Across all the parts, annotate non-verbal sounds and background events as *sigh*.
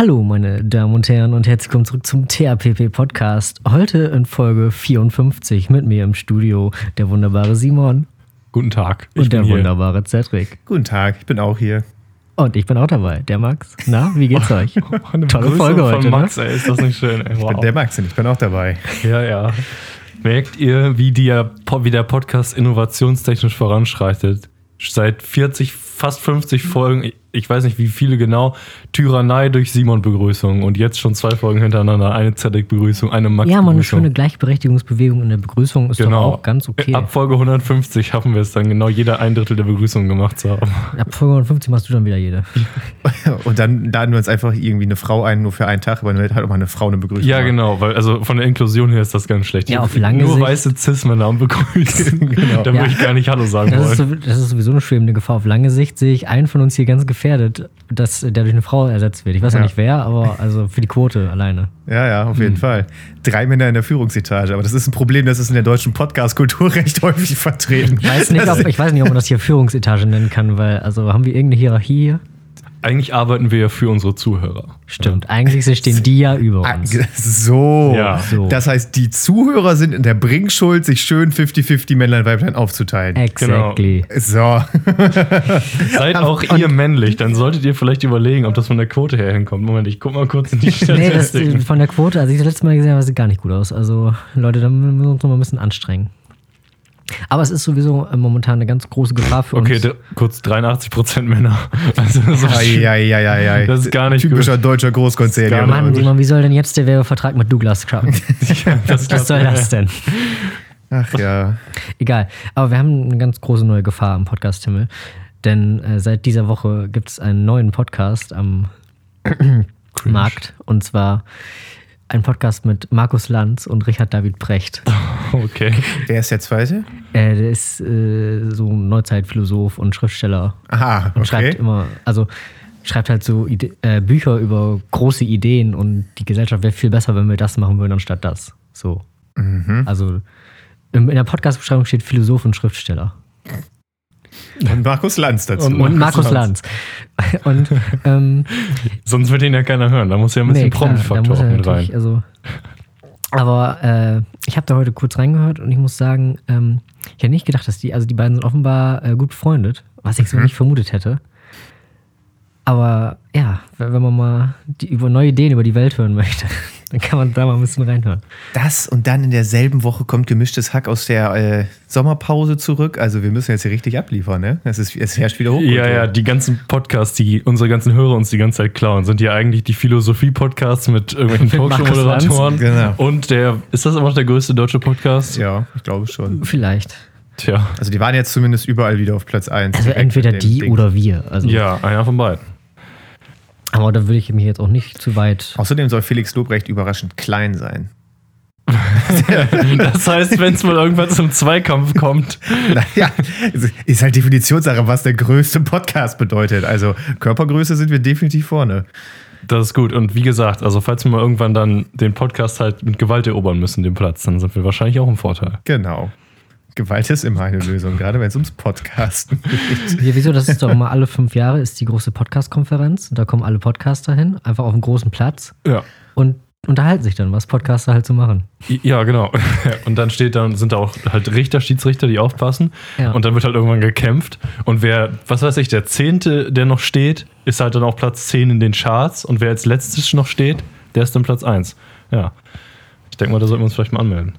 Hallo, meine Damen und Herren, und herzlich willkommen zurück zum THPP Podcast. Heute in Folge 54 mit mir im Studio der wunderbare Simon Guten Tag. und der wunderbare Cedric. Guten Tag, ich bin auch hier. Und ich bin auch dabei, der Max. Na, wie geht's euch? *laughs* Eine Tolle Begrüßung Folge heute, Von ne? Max, ey, ist das nicht schön? Ey, Ich wow. bin der Max und ich bin auch dabei. Ja, ja. Merkt ihr, wie, die, wie der Podcast innovationstechnisch voranschreitet? Seit 40, fast 50 Folgen, ich- weiß nicht wie viele genau, Tyrannei durch Simon-Begrüßung und jetzt schon zwei Folgen hintereinander, eine Zedek-Begrüßung, eine Ja, mal eine schöne Gleichberechtigungsbewegung in der Begrüßung ist Genau. doch auch ganz okay. Ab Folge 150 schaffen wir es dann genau jeder ein Drittel der Begrüßung gemacht zu haben. Ab Folge 150 machst du dann wieder jede. *laughs* Und dann laden wir uns einfach irgendwie eine Frau ein, nur für einen Tag, aber dann wird halt auch mal eine Frau eine Begrüßung. Ja, genau, weil also von der Inklusion her ist das ganz schlecht. Ja, auf lange Nur Sicht- weiße Cis-Männer haben begrüßen. *laughs* genau. Da Ja. würde ich gar nicht Hallo sagen Das ist, wollen. so, das ist sowieso eine schwebende Gefahr. Auf lange Sicht sehe ich einen von uns hier ganz gefährdet, dass der durch eine Frau ersetzt wird. Ich weiß noch Ja. nicht wer, aber also für die Quote alleine. Ja, ja, auf jeden Fall. Drei Männer in der Führungsetage, aber das ist ein Problem, das ist in der deutschen Podcast-Kultur recht *laughs* häufig vertreten. Ich weiß, nicht, ob, ich weiß nicht, ob man das hier Führungsetage nennen kann, weil, also haben wir irgendeine Hierarchie hier? Eigentlich arbeiten wir ja für unsere Zuhörer. Stimmt. Eigentlich stehen die ja über Ah, uns. *laughs* So. Ja. So. Das heißt, die Zuhörer sind in der Bringschuld, sich schön 50-50 Männlein, Weiblein aufzuteilen. Exactly. So. *laughs* Seid auch ihr männlich, dann solltet ihr vielleicht überlegen, ob das von der Quote her hinkommt. Moment, ich guck mal kurz in die Nee, das, Statistiken. von der Quote, als ich das letzte Mal gesehen habe, sieht gar nicht gut aus. Also, Leute, da müssen wir uns noch mal ein bisschen anstrengen. Aber es ist sowieso äh, momentan eine ganz große Gefahr für okay, uns. da, kurz 83% Männer. *laughs* Also, das, ist Ei, ei, ei, ei, ei. Das ist gar nicht Typischer deutscher Großkonzern. Ja. Mann, Simon, wie soll denn jetzt der Werbevertrag mit Douglas klappen? *laughs* Was soll das denn? Ach ja. Egal. Aber wir haben eine ganz große neue Gefahr am Podcast-Himmel. Denn äh, seit dieser Woche gibt es einen neuen Podcast am Markt. Und zwar ein Podcast mit Markus Lanz und Richard David Brecht. *laughs* Okay. Wer ist der Zweite? Äh, der ist äh, so ein Neuzeitphilosoph und Schriftsteller. Aha, Und schreibt okay. immer, also schreibt halt so Ide äh, Bücher über große Ideen und die Gesellschaft wäre viel besser, wenn wir das machen würden, anstatt das. So. Mhm. Also im, in der Podcast-Beschreibung steht Philosoph und Schriftsteller. Und Markus Lanz dazu. Und Und Markus Lanz. Und *laughs* ähm, Sonst wird ihn ja keiner hören. Da muss ja ein bisschen nee, Promi-Faktor auch mit rein. also, aber äh, ich habe da heute kurz reingehört und ich muss sagen, ähm, ich hätte nicht gedacht, dass die, also die beiden sind offenbar äh, gut befreundet, was ich so Mhm. nicht vermutet hätte. Aber ja, wenn wenn man mal die, über neue Ideen über die Welt hören möchte, dann kann man da mal ein bisschen reinhören. Das und dann in derselben Woche kommt gemischtes Hack aus der äh, Sommerpause zurück. Also wir müssen jetzt hier richtig abliefern, ne? Es, ist, es herrscht wieder hoch. Ja, ja, die ganzen Podcasts, die unsere ganzen Hörer uns die ganze Zeit klauen, sind ja eigentlich die Philosophie-Podcasts mit irgendwelchen *laughs* Talkshow-Moderatoren. Genau. Und der, ist das immer noch der größte deutsche Podcast? Ja, ich glaube schon. Vielleicht. Tja. Also die waren jetzt zumindest überall wieder auf Platz 1. Also entweder die oder wir. Also, Ja, einer von beiden. Aber da würde ich mich jetzt auch nicht zu weit. Außerdem soll Felix Lobrecht überraschend klein sein. Das heißt, wenn es mal irgendwann zum Zweikampf kommt, *laughs* Naja, ist halt Definitionssache, was der größte Podcast bedeutet. Also Körpergröße sind wir definitiv vorne. das ist gut. Und wie gesagt, also falls wir mal irgendwann dann den Podcast halt mit Gewalt erobern müssen, den Platz, dann sind wir wahrscheinlich auch im Vorteil. Genau. Gewalt ist immer eine Lösung, gerade wenn es ums Podcasten geht. Ja, wieso? Das ist doch immer alle fünf Jahre ist die große Podcast-Konferenz. Da kommen alle Podcaster hin, einfach auf einen großen Platz Ja. und unterhalten sich dann, was Podcaster halt so machen. Ja, genau. *laughs* Und dann steht dann, sind da auch halt Richter, Schiedsrichter, die aufpassen. Ja. Und dann wird halt irgendwann gekämpft. Und wer, was weiß ich, der Zehnte, der noch steht, ist halt dann auch Platz 10 in den Charts. Und wer als letztes noch steht, der ist dann Platz 1. Ja. Ich denke mal, da sollten wir uns vielleicht mal anmelden.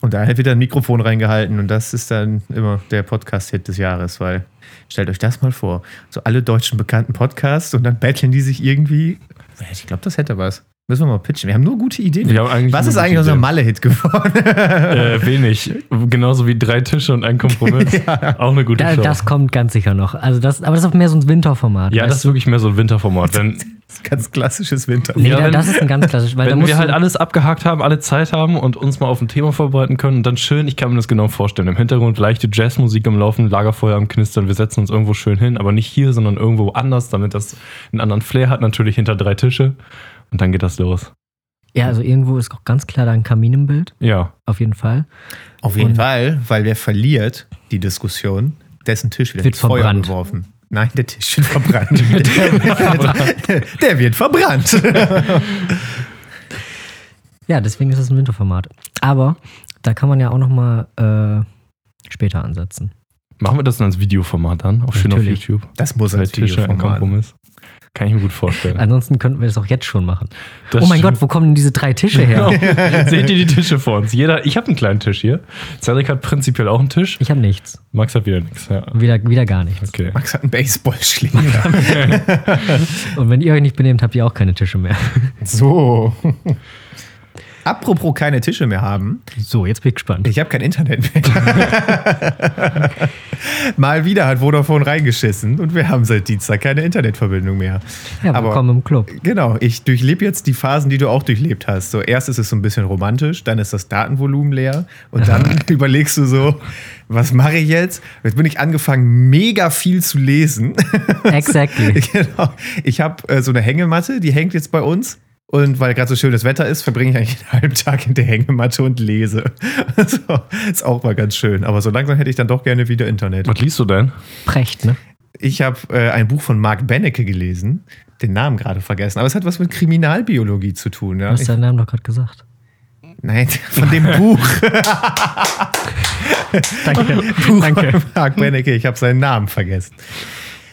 Und da wird wieder ein Mikrofon reingehalten und das ist dann immer der Podcast-Hit des Jahres, weil stellt euch das mal vor. So alle deutschen bekannten Podcasts und dann battlen die sich irgendwie. Ich glaube, das hätte was. Müssen wir mal pitchen. Wir haben nur gute Ideen. Wir haben eigentlich was ist eigentlich unser. Malle-Hit geworden? Äh, wenig. Genauso wie drei Tische und ein Kompromiss. *laughs* Auch eine gute Da, Show. das kommt ganz sicher noch. Also das, aber das ist auch mehr so ein Winterformat. ja, das ist wirklich mehr so ein Winterformat. Wenn, Das ist ganz klassisches Winter. Nee, Ja, wenn- das ist ein ganz klassisch, weil wenn wir halt du, alles abgehakt haben, alle Zeit haben und uns mal auf ein Thema vorbereiten können und dann schön, ich kann mir das genau vorstellen, im Hintergrund leichte Jazzmusik am Laufen, Lagerfeuer am Knistern, wir setzen uns irgendwo schön hin, aber nicht hier, sondern irgendwo anders, damit das einen anderen Flair hat, natürlich hinter drei Tische und dann geht das los. ja, also irgendwo ist auch ganz klar da ein Kamin im Bild, Ja, auf jeden Fall. Auf jeden Und- Fall, weil wer verliert die Diskussion, dessen Tisch wird Wird ins Feuer verbrannt. geworfen. Nein, der Tisch wird verbrannt. *laughs* der wird verbrannt. Ja, deswegen ist es ein Winterformat. Aber da kann man ja auch noch mal äh, später ansetzen. Machen wir das dann als Videoformat dann? Auch schön auf. YouTube. Das muss als Tische, ein Videoformat. Kompromiss. Kann ich mir gut vorstellen. Ansonsten könnten wir das auch jetzt schon machen. Das oh mein stimmt. Gott, wo kommen denn diese drei Tische her? *laughs* Seht ihr die Tische vor uns? Jeder, ich habe einen kleinen Tisch hier. Cedric hat prinzipiell auch einen Tisch. Ich habe nichts. Max hat wieder nichts. Ja. Wieder, wieder gar nichts. Okay. Max hat einen Baseballschläger. *laughs* Und wenn ihr euch nicht benehmt, habt ihr auch keine Tische mehr. so. Apropos keine Tische mehr haben. So, jetzt bin ich gespannt. Ich habe kein Internet mehr. *laughs* Mal wieder hat Vodafone reingeschissen und wir haben seit Dienstag keine Internetverbindung mehr. ja, aber- willkommen im Club. Genau, ich durchlebe jetzt die Phasen, die du auch durchlebt hast. So, erst ist es so ein bisschen romantisch, dann ist das Datenvolumen leer und dann *laughs* *laughs* überlegst du so, was mache ich jetzt? Jetzt bin ich angefangen, mega viel zu lesen. Exactly. genau. Ich habe äh, so eine Hängematte, die hängt jetzt bei uns. Und weil gerade so schönes Wetter ist, verbringe ich eigentlich einen *laughs* halben Tag in der Hängematte und lese. *laughs* so, ist auch mal ganz schön. Aber so langsam hätte ich dann doch gerne wieder Internet. Was liest du denn? Precht, ne? Ich habe äh, ein Buch von Mark Benecke gelesen, den Namen gerade vergessen, aber es hat was mit Kriminalbiologie zu tun. Ja? Du hast deinen Namen doch gerade gesagt. nein, *laughs* von dem Buch. Danke. Buch Danke. von Mark Benecke, ich habe seinen Namen vergessen.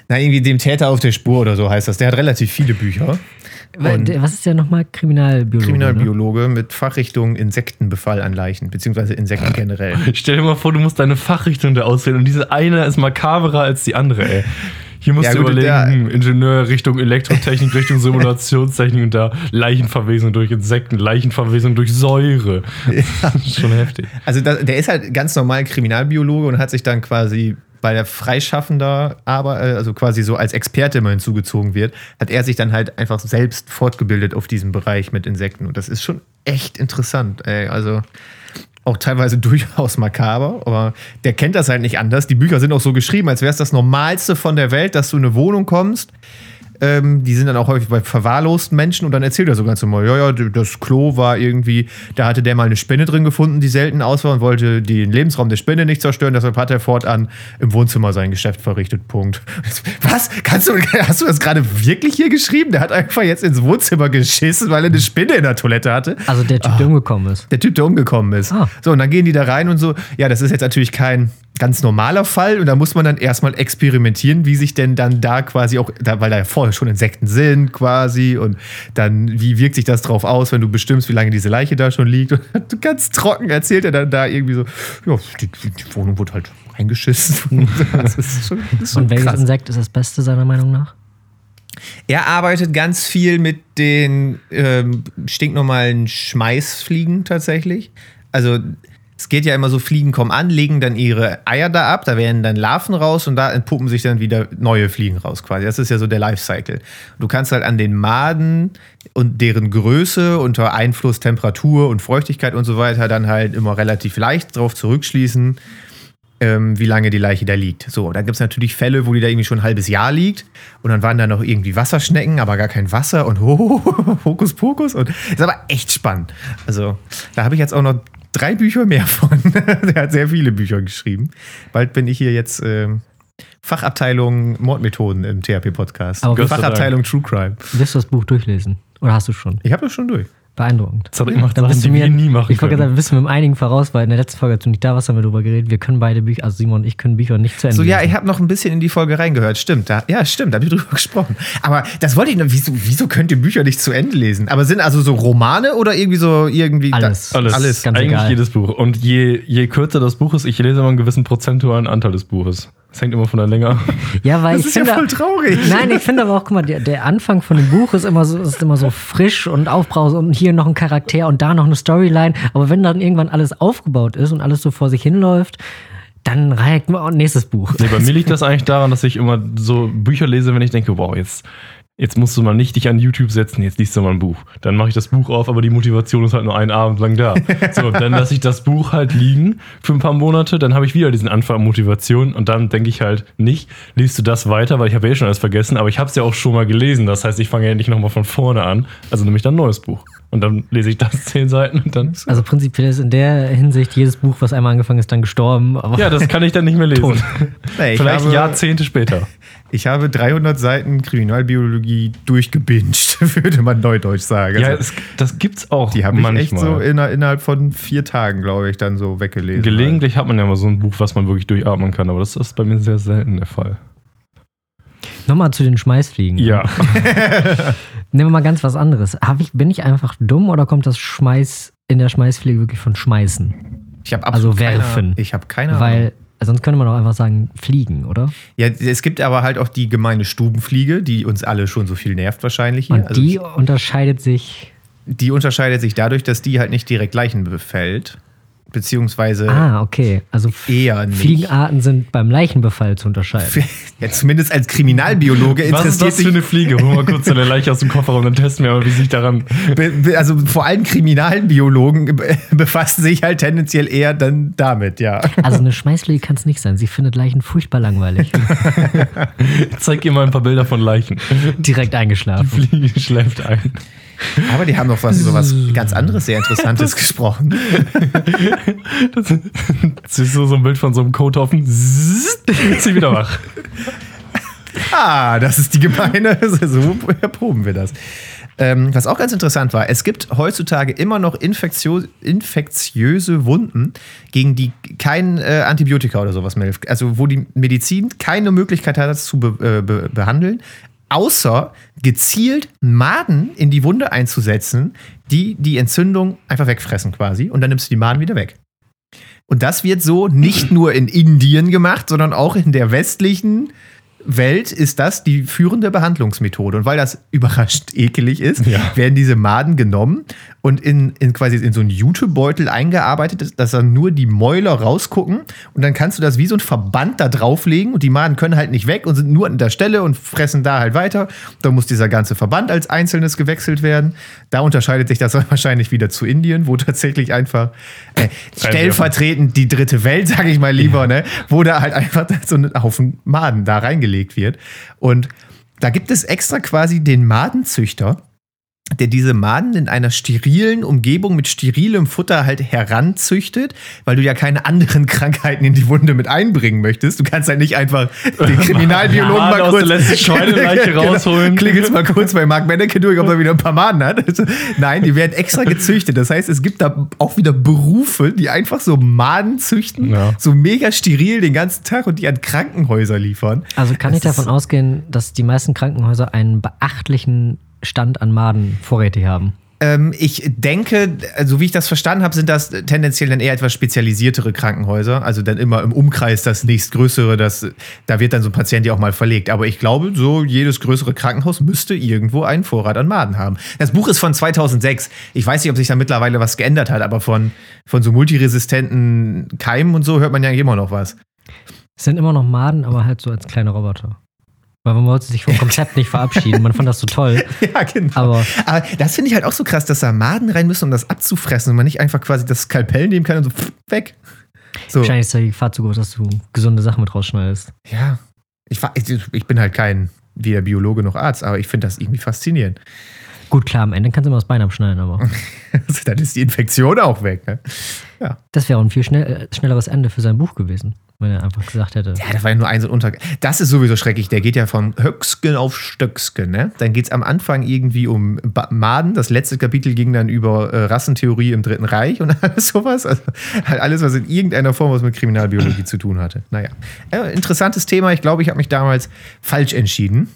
Na, irgendwie dem Täter auf der Spur oder so heißt das. Der hat relativ viele Bücher. Der- Was ist der nochmal? Kriminalbiologe. Kriminalbiologe mit Fachrichtung Insektenbefall an Leichen, beziehungsweise Insekten generell. *laughs* Stell dir mal vor, du musst deine Fachrichtung da auswählen und diese eine ist makaberer als die andere, ey. Hier musst Ja, du gut, überlegen, hm, Ingenieur Richtung Elektrotechnik, Richtung Simulationstechnik und da Leichenverwesung durch Insekten, Leichenverwesung durch Säure. *laughs* Das ist schon heftig. Also da, der ist halt ganz normal Kriminalbiologe und hat sich dann quasi weil er freischaffender, aber äh, also quasi so als Experte immer hinzugezogen wird, hat er sich dann halt einfach selbst fortgebildet auf diesem Bereich mit Insekten. Und das ist schon echt interessant. Ey. Also auch teilweise *laughs* durchaus makaber, aber der kennt das halt nicht anders. Die Bücher sind auch so geschrieben, als wäre es das Normalste von der Welt, dass du in eine Wohnung kommst. Ähm, die sind dann auch häufig bei verwahrlosten Menschen und dann erzählt er so ganz normal, ja, ja, das Klo war irgendwie, da hatte der mal eine Spinne drin gefunden, die selten aus war und wollte den Lebensraum der Spinne nicht zerstören, deshalb hat er fortan im Wohnzimmer sein Geschäft verrichtet. Punkt. *laughs* Was? Kannst du, hast du das gerade wirklich hier geschrieben? Der hat einfach jetzt ins Wohnzimmer geschissen, weil er eine Spinne in der Toilette hatte. Also der Typ, der umgekommen ist. Der Typ, der umgekommen ist. Ah. So, und dann gehen die da rein und so. Ja, das ist jetzt natürlich kein ganz normaler Fall. Und da muss man dann erstmal experimentieren, wie sich denn dann da quasi auch, da, weil da ja vorher schon Insekten sind quasi. Und dann, wie wirkt sich das drauf aus, wenn du bestimmst, wie lange diese Leiche da schon liegt. Und *laughs* ganz trocken erzählt er dann da irgendwie so, ja, die, die Wohnung wurde halt eingeschissen. *laughs* das ist schon, das ist schon Und welches krass. Insekt ist das Beste seiner Meinung nach? Er arbeitet ganz viel mit den ähm, stinknormalen Schmeißfliegen tatsächlich. Also es geht ja immer so, Fliegen kommen an, legen dann ihre Eier da ab, da werden dann Larven raus und da entpuppen sich dann wieder neue Fliegen raus quasi. Das ist ja so der Lifecycle. Du kannst halt an den Maden und deren Größe unter Einfluss Temperatur und Feuchtigkeit und so weiter dann halt immer relativ leicht drauf zurückschließen, ähm, wie lange die Leiche da liegt. So, dann gibt es natürlich Fälle, wo die da irgendwie schon ein halbes Jahr liegt und dann waren da noch irgendwie Wasserschnecken, aber gar kein Wasser und *laughs* Hokus Pokus und ist aber echt spannend. Also, da habe ich jetzt auch noch drei Bücher mehr von. *laughs* Der hat sehr viele Bücher geschrieben. Bald bin ich hier jetzt ähm, Fachabteilung Mordmethoden im THP-Podcast. Fachabteilung True Crime. Wirst du das Buch durchlesen? Oder hast du es schon? Ich habe das schon durch. Beeindruckend. Cedric macht Dann Sachen, die wir nie machen ich wollte gerade wissen wir im einigen voraus, weil in der letzten Folge, als du nicht da warst, haben wir darüber geredet, wir können beide Bücher, also Simon und ich können Bücher nicht zu Ende So, ja, lesen. ich habe noch ein bisschen in die Folge reingehört. Stimmt, da, ja, stimmt, da habe ich drüber *laughs* gesprochen. Aber das wollte ich noch, wieso, wieso könnt ihr Bücher nicht zu Ende lesen? Aber sind also so Romane oder irgendwie so irgendwie. Alles. Da, Alles, alles. ganz eigentlich egal. jedes Buch. Und je, je kürzer das Buch ist, ich lese immer einen gewissen prozentualen Anteil des Buches. Das hängt immer von der Länge ab. Ja, weil Das ich ist ja finde, voll traurig. Nein, ich finde aber auch, guck mal, der, der Anfang von dem Buch ist immer so, ist immer so frisch und aufbrausend und hier noch ein Charakter und da noch eine Storyline. Aber wenn dann irgendwann alles aufgebaut ist und alles so vor sich hinläuft, dann reicht man auch ein nächstes Buch. Nee, bei mir liegt das eigentlich daran, dass ich immer so Bücher lese, wenn ich denke, wow, jetzt, jetzt musst du mal nicht dich an YouTube setzen, jetzt liest du mal ein Buch. Dann mache ich das Buch auf, aber die Motivation ist halt nur einen Abend lang da. *laughs* So, dann lasse ich das Buch halt liegen für ein paar Monate, dann habe ich wieder diesen Anfang an Motivation und dann denke ich halt nicht, liest du das weiter, weil ich habe ja eh schon alles vergessen, aber ich habe es ja auch schon mal gelesen. Das heißt, ich fange ja nicht nochmal von vorne an, also nehme ich dann ein neues Buch. Und dann lese ich das *laughs* zehn Seiten und dann. Also prinzipiell ist in der Hinsicht jedes Buch, was einmal angefangen ist, dann gestorben. Aber Ja, das kann ich dann nicht mehr lesen. *laughs* Nee, ich Vielleicht habe- Jahrzehnte später. Ich habe 300 Seiten Kriminalbiologie durchgebinged, *laughs* würde man neudeutsch sagen. Ja, Also, es, das gibt's auch die habe ich manchmal. echt so inner, innerhalb von vier Tagen, glaube ich, dann so weggelesen. Gelegentlich hat man ja mal so ein Buch, was man wirklich durchatmen kann, aber das ist bei mir sehr selten der Fall. Nochmal zu den Schmeißfliegen. Ja. *laughs* Nehmen wir mal ganz was anderes. Ich, bin ich einfach dumm oder kommt das Schmeiß in der Schmeißfliege wirklich von Schmeißen? Ich habe Also absolut keine- werfen. Ich habe keine Ahnung. Weil sonst könnte man auch einfach sagen, fliegen, oder? Ja, es gibt aber halt auch die gemeine Stubenfliege, die uns alle schon so viel nervt wahrscheinlich hier. Und Also die unterscheidet sich. die unterscheidet sich dadurch, dass die halt nicht direkt Leichen befällt. Beziehungsweise Ah, okay. Also eher nicht. Fliegenarten sind beim Leichenbefall zu unterscheiden. *laughs* Ja, zumindest als Kriminalbiologe Was ist interessiert das für sich eine Fliege? Hol mal kurz deine Leiche aus dem Kofferraum, dann testen wir mal, wie sich daran. Also vor allem Kriminalbiologen be- *laughs* befassen sich halt tendenziell eher dann damit, ja. Also eine Schmeißfliege kann es nicht sein. Sie findet Leichen furchtbar langweilig. *laughs* Ich zeig ihr mal ein paar Bilder von Leichen. Direkt eingeschlafen. Fliege schläft ein. Aber die haben noch was, so was *laughs* ganz anderes, sehr Interessantes *laughs* gesprochen. Das *laughs* ist so, so ein Bild von so einem Kothaufen. Sie wieder wach. Ah, das ist die gemeine, so erproben wir das. Ähm, was auch ganz interessant war, es gibt heutzutage immer noch infektio infektiöse Wunden, gegen die kein äh, Antibiotika oder sowas mehr hilft. Also wo die Medizin keine Möglichkeit hat, das zu be äh, be behandeln, außer gezielt Maden in die Wunde einzusetzen, die die Entzündung einfach wegfressen quasi. Und dann nimmst du die Maden wieder weg. Und das wird so nicht nur in Indien gemacht, sondern auch in der westlichen Welt ist das die führende Behandlungsmethode. Und weil das überrascht ekelig ist, Ja. werden diese Maden genommen und in, in quasi in so einen Jutebeutel eingearbeitet, dass dann nur die Mäuler rausgucken. Und dann kannst du das wie so ein Verband da drauflegen und die Maden können halt nicht weg und sind nur an der Stelle und fressen da halt weiter. Da muss dieser ganze Verband als einzelnes gewechselt werden. Da unterscheidet sich das *laughs* wahrscheinlich wieder zu Indien, wo tatsächlich einfach äh, stellvertretend die dritte Welt, sage ich mal lieber, ne, wo da halt einfach *laughs* so ein Haufen Maden da reingelegt wird. Und da gibt es extra quasi den Madenzüchter, der diese Maden in einer sterilen Umgebung mit sterilem Futter halt heranzüchtet, weil du ja keine anderen *laughs* Krankheiten in die Wunde mit einbringen möchtest. Du kannst halt nicht einfach den *laughs* Kriminalbiologen mal aus kurz Schweineleiche *laughs* rausholen. Klingelst mal kurz bei Mark Menneke durch, ob er wieder ein paar Maden hat. Also, nein, die werden extra gezüchtet. Das heißt, es gibt da auch wieder Berufe, die einfach so Maden züchten, Ja. so mega steril den ganzen Tag und die an Krankenhäuser liefern. Also kann Das ich davon ausgehen, dass die meisten Krankenhäuser einen beachtlichen Stand an Maden vorrätig haben. Ähm, ich denke, so wie ich das verstanden habe, sind das tendenziell dann eher etwas spezialisiertere Krankenhäuser. Also dann immer im Umkreis das nächstgrößere, das, da wird dann so ein Patient ja auch mal verlegt. Aber ich glaube, so jedes größere Krankenhaus müsste irgendwo einen Vorrat an Maden haben. Das Buch ist von 2006. Ich weiß nicht, ob sich da mittlerweile was geändert hat, aber von, von so multiresistenten Keimen und so hört man ja immer noch was. Es sind immer noch Maden, aber halt so als kleine Roboter. Weil man wollte sich vom Konzept nicht verabschieden. Man fand das so toll. *laughs* Ja, genau. Aber Aber das finde ich halt auch so krass, dass da Maden rein müssen, um das abzufressen und man nicht einfach quasi das Skalpell nehmen kann und so pff, weg. So. wahrscheinlich ist da die Gefahr zu groß, dass du gesunde Sachen mit rausschneidest. Ja. Ich, ich bin halt kein weder Biologe noch Arzt, aber ich finde das irgendwie faszinierend. Gut, klar, am Ende kannst du immer das Bein abschneiden, aber *laughs* Also, dann ist die Infektion auch weg. Ne? das wäre auch ein viel schnell, äh, schnelleres Ende für sein Buch gewesen, wenn er einfach gesagt hätte. Ja, das war ja nur ein so ein Untergang. Das ist sowieso schrecklich. Der geht ja von Höcksken auf Stöcksken. Ne? Dann geht es am Anfang irgendwie um Maden. Das letzte Kapitel ging dann über äh, Rassentheorie im Dritten Reich und *laughs* alles sowas. Also halt alles, was in irgendeiner Form was mit Kriminalbiologie zu tun hatte. Naja, äh, interessantes Thema. Ich glaube, ich habe mich damals falsch entschieden.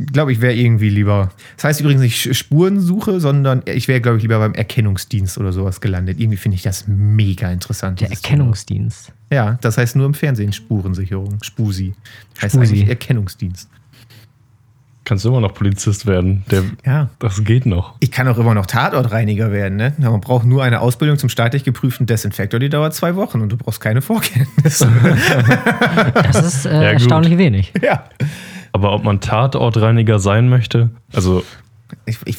Ich glaube, ich wäre irgendwie lieber. Das heißt übrigens nicht Spurensuche, sondern ich wäre, glaube ich, lieber beim Erkennungsdienst oder sowas gelandet. Irgendwie finde ich das mega interessant. Der Erkennungsdienst. ja, das heißt nur im Fernsehen Spurensicherung. Spusi. Heißt Spusi. eigentlich Erkennungsdienst. Kannst du immer noch Polizist werden. Der, Ja. das geht noch. Ich kann auch immer noch Tatortreiniger werden, ne? Man braucht nur eine Ausbildung zum staatlich geprüften Desinfektor, die dauert zwei Wochen und du brauchst keine Vorkenntnisse. *laughs* Das ist äh, Ja, erstaunlich wenig. ja. Aber ob man Tatortreiniger sein möchte, also Ich, ich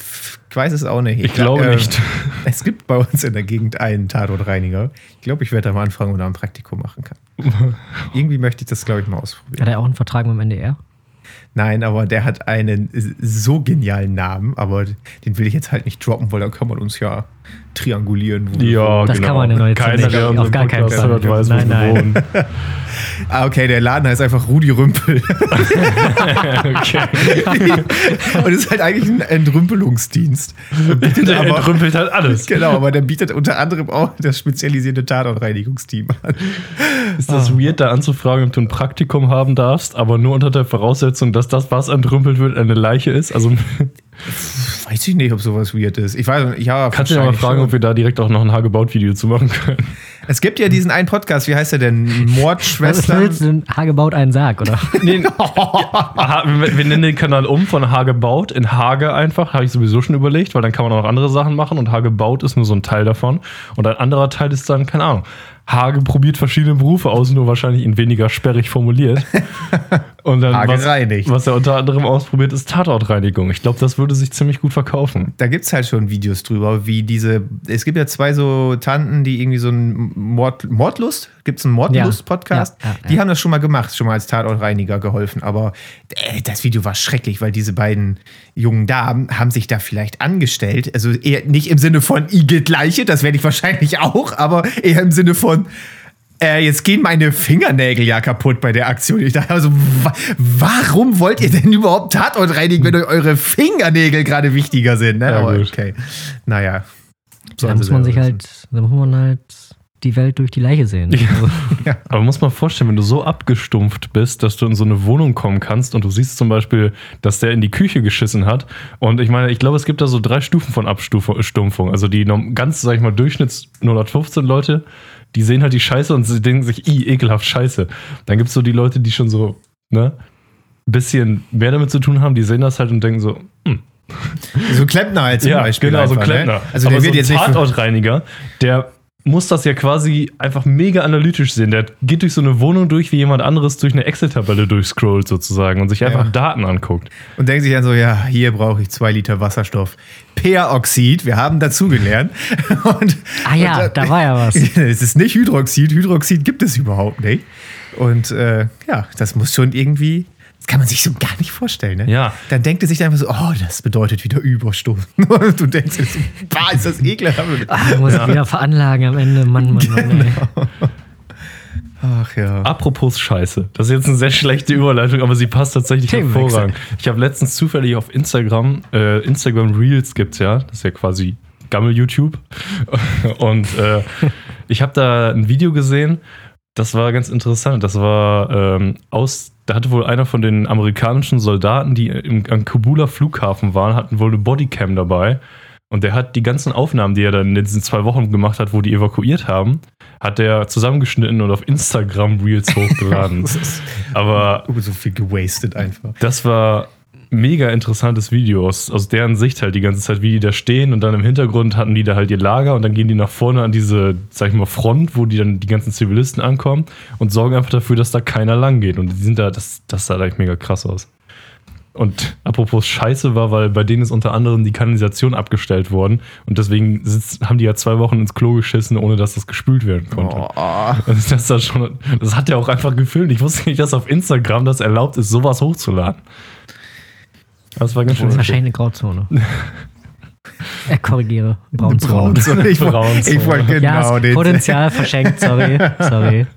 weiß es auch nicht. ich glaube äh, nicht. *laughs* Es gibt bei uns in der Gegend einen Tatortreiniger. Ich glaube, ich werde da mal anfangen und da ein Praktikum machen kann. *laughs* Irgendwie möchte ich das, glaube ich, mal ausprobieren. Hat er auch einen Vertrag mit dem NDR? Nein, aber der hat einen so genialen Namen, aber den will ich jetzt halt nicht droppen, weil da kann man uns ja triangulieren. Ja. Das genau. kann man in der neuen Keiner, Zeit der Auf gar keinen Fall. weiß, Nein, nein. *laughs* Ah, okay, der Laden heißt einfach Rudi Rümpel. okay. *laughs* Und ist halt eigentlich ein Entrümpelungsdienst. Der aber, entrümpelt halt alles. genau, aber der bietet unter anderem auch das spezialisierte Tatortreinigungsteam an. Ist das weird, da anzufragen, ob du ein Praktikum haben darfst, aber nur unter der Voraussetzung, dass das, was entrümpelt wird, eine Leiche ist? Also *laughs* Weiß ich nicht, ob sowas weird ist. Ich weiß nicht, ja, kannst du ja mal fragen, schon. ob wir da direkt auch noch ein Hagebaut-Video zu machen können. Es gibt ja diesen einen Podcast, wie heißt der denn? Was willst Mordschwestern. du denn? Hage baut einen Sarg, oder? *laughs* Nee, Ha- wir, wir nennen den Kanal um von Hagebaut in Hage einfach. Habe ich sowieso schon überlegt, weil dann kann man auch noch andere Sachen machen und Hagebaut ist nur so ein Teil davon. Und ein anderer Teil ist dann, keine Ahnung, Hage probiert verschiedene Berufe aus, nur wahrscheinlich in weniger sperrig formuliert. *laughs* Und dann, was, reinigt. was er unter anderem ausprobiert, ist Tatortreinigung. Ich glaube, das würde sich ziemlich gut verkaufen. Da gibt es halt schon Videos drüber, wie diese. Es gibt ja zwei so Tanten, die irgendwie so ein Mord, Mordlust, gibt es einen Mordlust-Podcast? Ja, ja, ja, die ja. haben das schon mal gemacht, schon mal als Tatortreiniger geholfen. Aber äh, das Video war schrecklich, weil diese beiden jungen Damen haben sich da vielleicht angestellt. Also eher nicht im Sinne von Igitt Leiche, das werde ich wahrscheinlich *laughs* auch, aber eher im Sinne von. Äh, jetzt gehen meine Fingernägel ja kaputt bei der Aktion. Ich dachte also, wa warum wollt ihr denn überhaupt Tatort reinigen, wenn euch eure Fingernägel gerade wichtiger sind? Ne? Ja, Aber okay. Naja. Da Sollen muss sie man sich halt, da muss man halt die Welt durch die Leiche sehen. Also, *laughs* Aber muss man vorstellen, wenn du so abgestumpft bist, dass du in so eine Wohnung kommen kannst und du siehst zum Beispiel, dass der in die Küche geschissen hat. Und ich meine, ich glaube, es gibt da so drei Stufen von Abstumpfung. Also die ganz, sag ich mal, Durchschnitts 015 Leute, die sehen halt die Scheiße und sie denken sich, i, ekelhaft Scheiße. Dann gibt es so die Leute, die schon so, ne, ein bisschen mehr damit zu tun haben, die sehen das halt und denken so, hm, So Klempner halt zum ja, Beispiel. genau, so einfach, Klempner. Ne? Also Aber der wird so jetzt ein. Für, Tatortreiniger, der muss das ja quasi einfach mega analytisch sehen. Der geht durch so eine Wohnung durch, wie jemand anderes durch eine Excel-Tabelle durchscrollt sozusagen und sich einfach Ja. Daten anguckt. und denkt sich dann so, ja, hier brauche ich zwei Liter Wasserstoff. Peroxid, wir haben dazugelernt. *laughs* und, Ah ja, und, da war ja was. *laughs* Es ist nicht Hydroxid. Hydroxid gibt es überhaupt nicht. Und äh, ja, das muss schon irgendwie. Das kann man sich so gar nicht vorstellen, ne? Ja. Dann denkt er sich einfach so, oh, das bedeutet wieder Überstunden. *laughs* Und du denkst so, bah, ist das ekelhaft. Ah, muss ich wieder veranlagen am Ende. Mann, Mann, Mann. Ey. Ach ja. Apropos Scheiße. Das ist jetzt eine sehr schlechte Überleitung, aber sie passt tatsächlich hervorragend. Ich habe letztens zufällig auf Instagram, äh, Instagram Reels gibt's ja, das ist ja quasi Gammel-YouTube. *laughs* Und äh, ich habe da ein Video gesehen, das war ganz interessant. Das war ähm, aus, da hatte wohl einer von den amerikanischen Soldaten, die im, am Kabuler Flughafen waren, hatten wohl eine Bodycam dabei. Und der hat die ganzen Aufnahmen, die er dann in diesen zwei Wochen gemacht hat, wo die evakuiert haben, hat er zusammengeschnitten und auf Instagram Reels hochgeladen. *laughs* Aber so viel gewastet einfach. das war mega interessantes Video aus, aus deren Sicht halt die ganze Zeit, wie die da stehen und dann im Hintergrund hatten die da halt ihr Lager und dann gehen die nach vorne an diese, sag ich mal, Front, wo die dann die ganzen Zivilisten ankommen und sorgen einfach dafür, dass da keiner lang geht. Und die sind da, das, das sah echt mega krass aus. Und apropos Scheiße war, weil bei denen ist unter anderem die Kanalisation abgestellt worden und deswegen sitzt, haben die ja zwei Wochen ins Klo geschissen, ohne dass das gespült werden konnte. Oh, Das, das, das, schon, das hat er auch einfach gefilmt. Ich wusste nicht, dass auf Instagram das erlaubt ist, sowas hochzuladen. Das war ganz schön. Das ist wahrscheinlich eine Grauzone. Er *laughs* korrigiere. Braunzone. Braunzone. Ich, wollte- Braunzone. ich wollte Ja, genau ist den. Potenzial verschenkt, sorry. Sorry.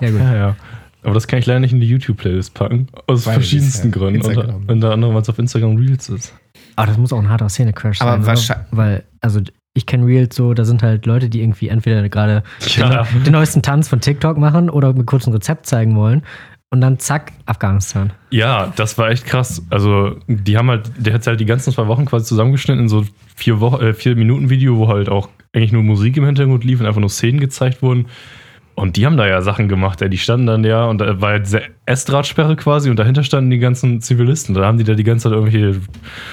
Ja, gut. Ja, ja. Aber das kann ich leider nicht in die YouTube-Playlist packen. Aus Weil verschiedensten ist ja Gründen. Unter, Instagram. unter anderem, weil es auf Instagram Reels ist. Aber das muss auch ein harter Szene-Crash Aber sein. oder? wahrscheinlich- Weil, also ich kenne Reels so, da sind halt Leute, die irgendwie entweder gerade Ja. den, den neuesten Tanz von TikTok machen oder mir kurz ein Rezept zeigen wollen. Und dann zack, Afghanistan. Ja, das war echt krass. Also, die haben halt, der hat halt die ganzen zwei Wochen quasi zusammengeschnitten in so vier, äh, vier Minuten Video, wo halt auch eigentlich nur Musik im Hintergrund lief und einfach nur Szenen gezeigt wurden. Und die haben da ja Sachen gemacht, ey. die standen dann ja und da war halt diese Estradsperre quasi und dahinter standen die ganzen Zivilisten. Da haben die da die ganze Zeit irgendwelche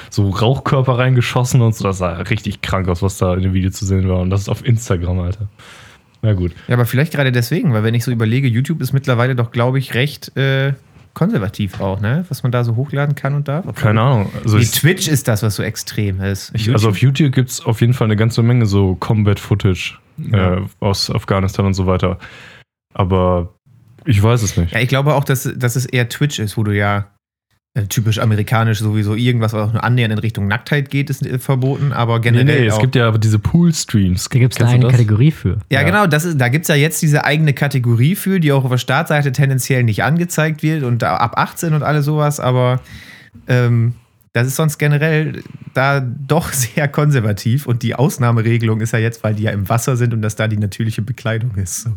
so Rauchkörper reingeschossen und so. Das sah richtig krank aus, was da in dem Video zu sehen war. Und das ist auf Instagram, Alter. Na gut. Ja, aber vielleicht gerade deswegen, weil wenn ich so überlege, YouTube ist mittlerweile doch, glaube ich, recht äh, konservativ auch, ne? Was man da so hochladen kann und darf. Keine Ahnung. Also Nee, Twitch ist das, was so extrem ist. Ich, also auf YouTube gibt es auf jeden Fall eine ganze Menge so Combat-Footage Ja. äh, aus Afghanistan und so weiter. Aber Ich weiß es nicht. Ja, ich glaube auch, dass, dass es eher Twitch ist, wo du ja typisch amerikanisch sowieso irgendwas, was auch nur annähernd in Richtung Nacktheit geht, ist äh, verboten, aber Nee, generell. nee, es auch, gibt ja aber diese Pool-Streams. Da gibt es eine? Kategorie für. ja, ja. genau, das ist, da gibt es ja jetzt diese eigene Kategorie für, die auch auf der Startseite tendenziell nicht angezeigt wird und da ab 18 und alles sowas, aber ähm, das ist sonst generell da doch *laughs* sehr konservativ und die Ausnahmeregelung ist ja jetzt, weil die ja im Wasser sind und das da die natürliche Bekleidung ist. So.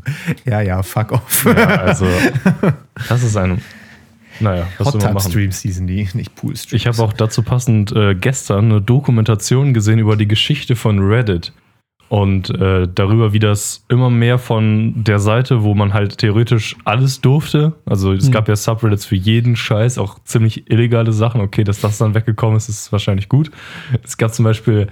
Ja, ja, fuck off. Ja, also, das ist ein. Naja, was Hot soll man Tub machen? Streams hießen die, nicht Pool Streams. Ich habe auch dazu passend äh, gestern eine Dokumentation gesehen über die Geschichte von Reddit und äh, darüber, wie das immer mehr von der Seite, wo man halt theoretisch alles durfte, also es Mhm. gab ja Subreddits für jeden Scheiß, auch ziemlich illegale Sachen. Okay, dass das dann weggekommen ist, ist wahrscheinlich gut. Es gab zum Beispiel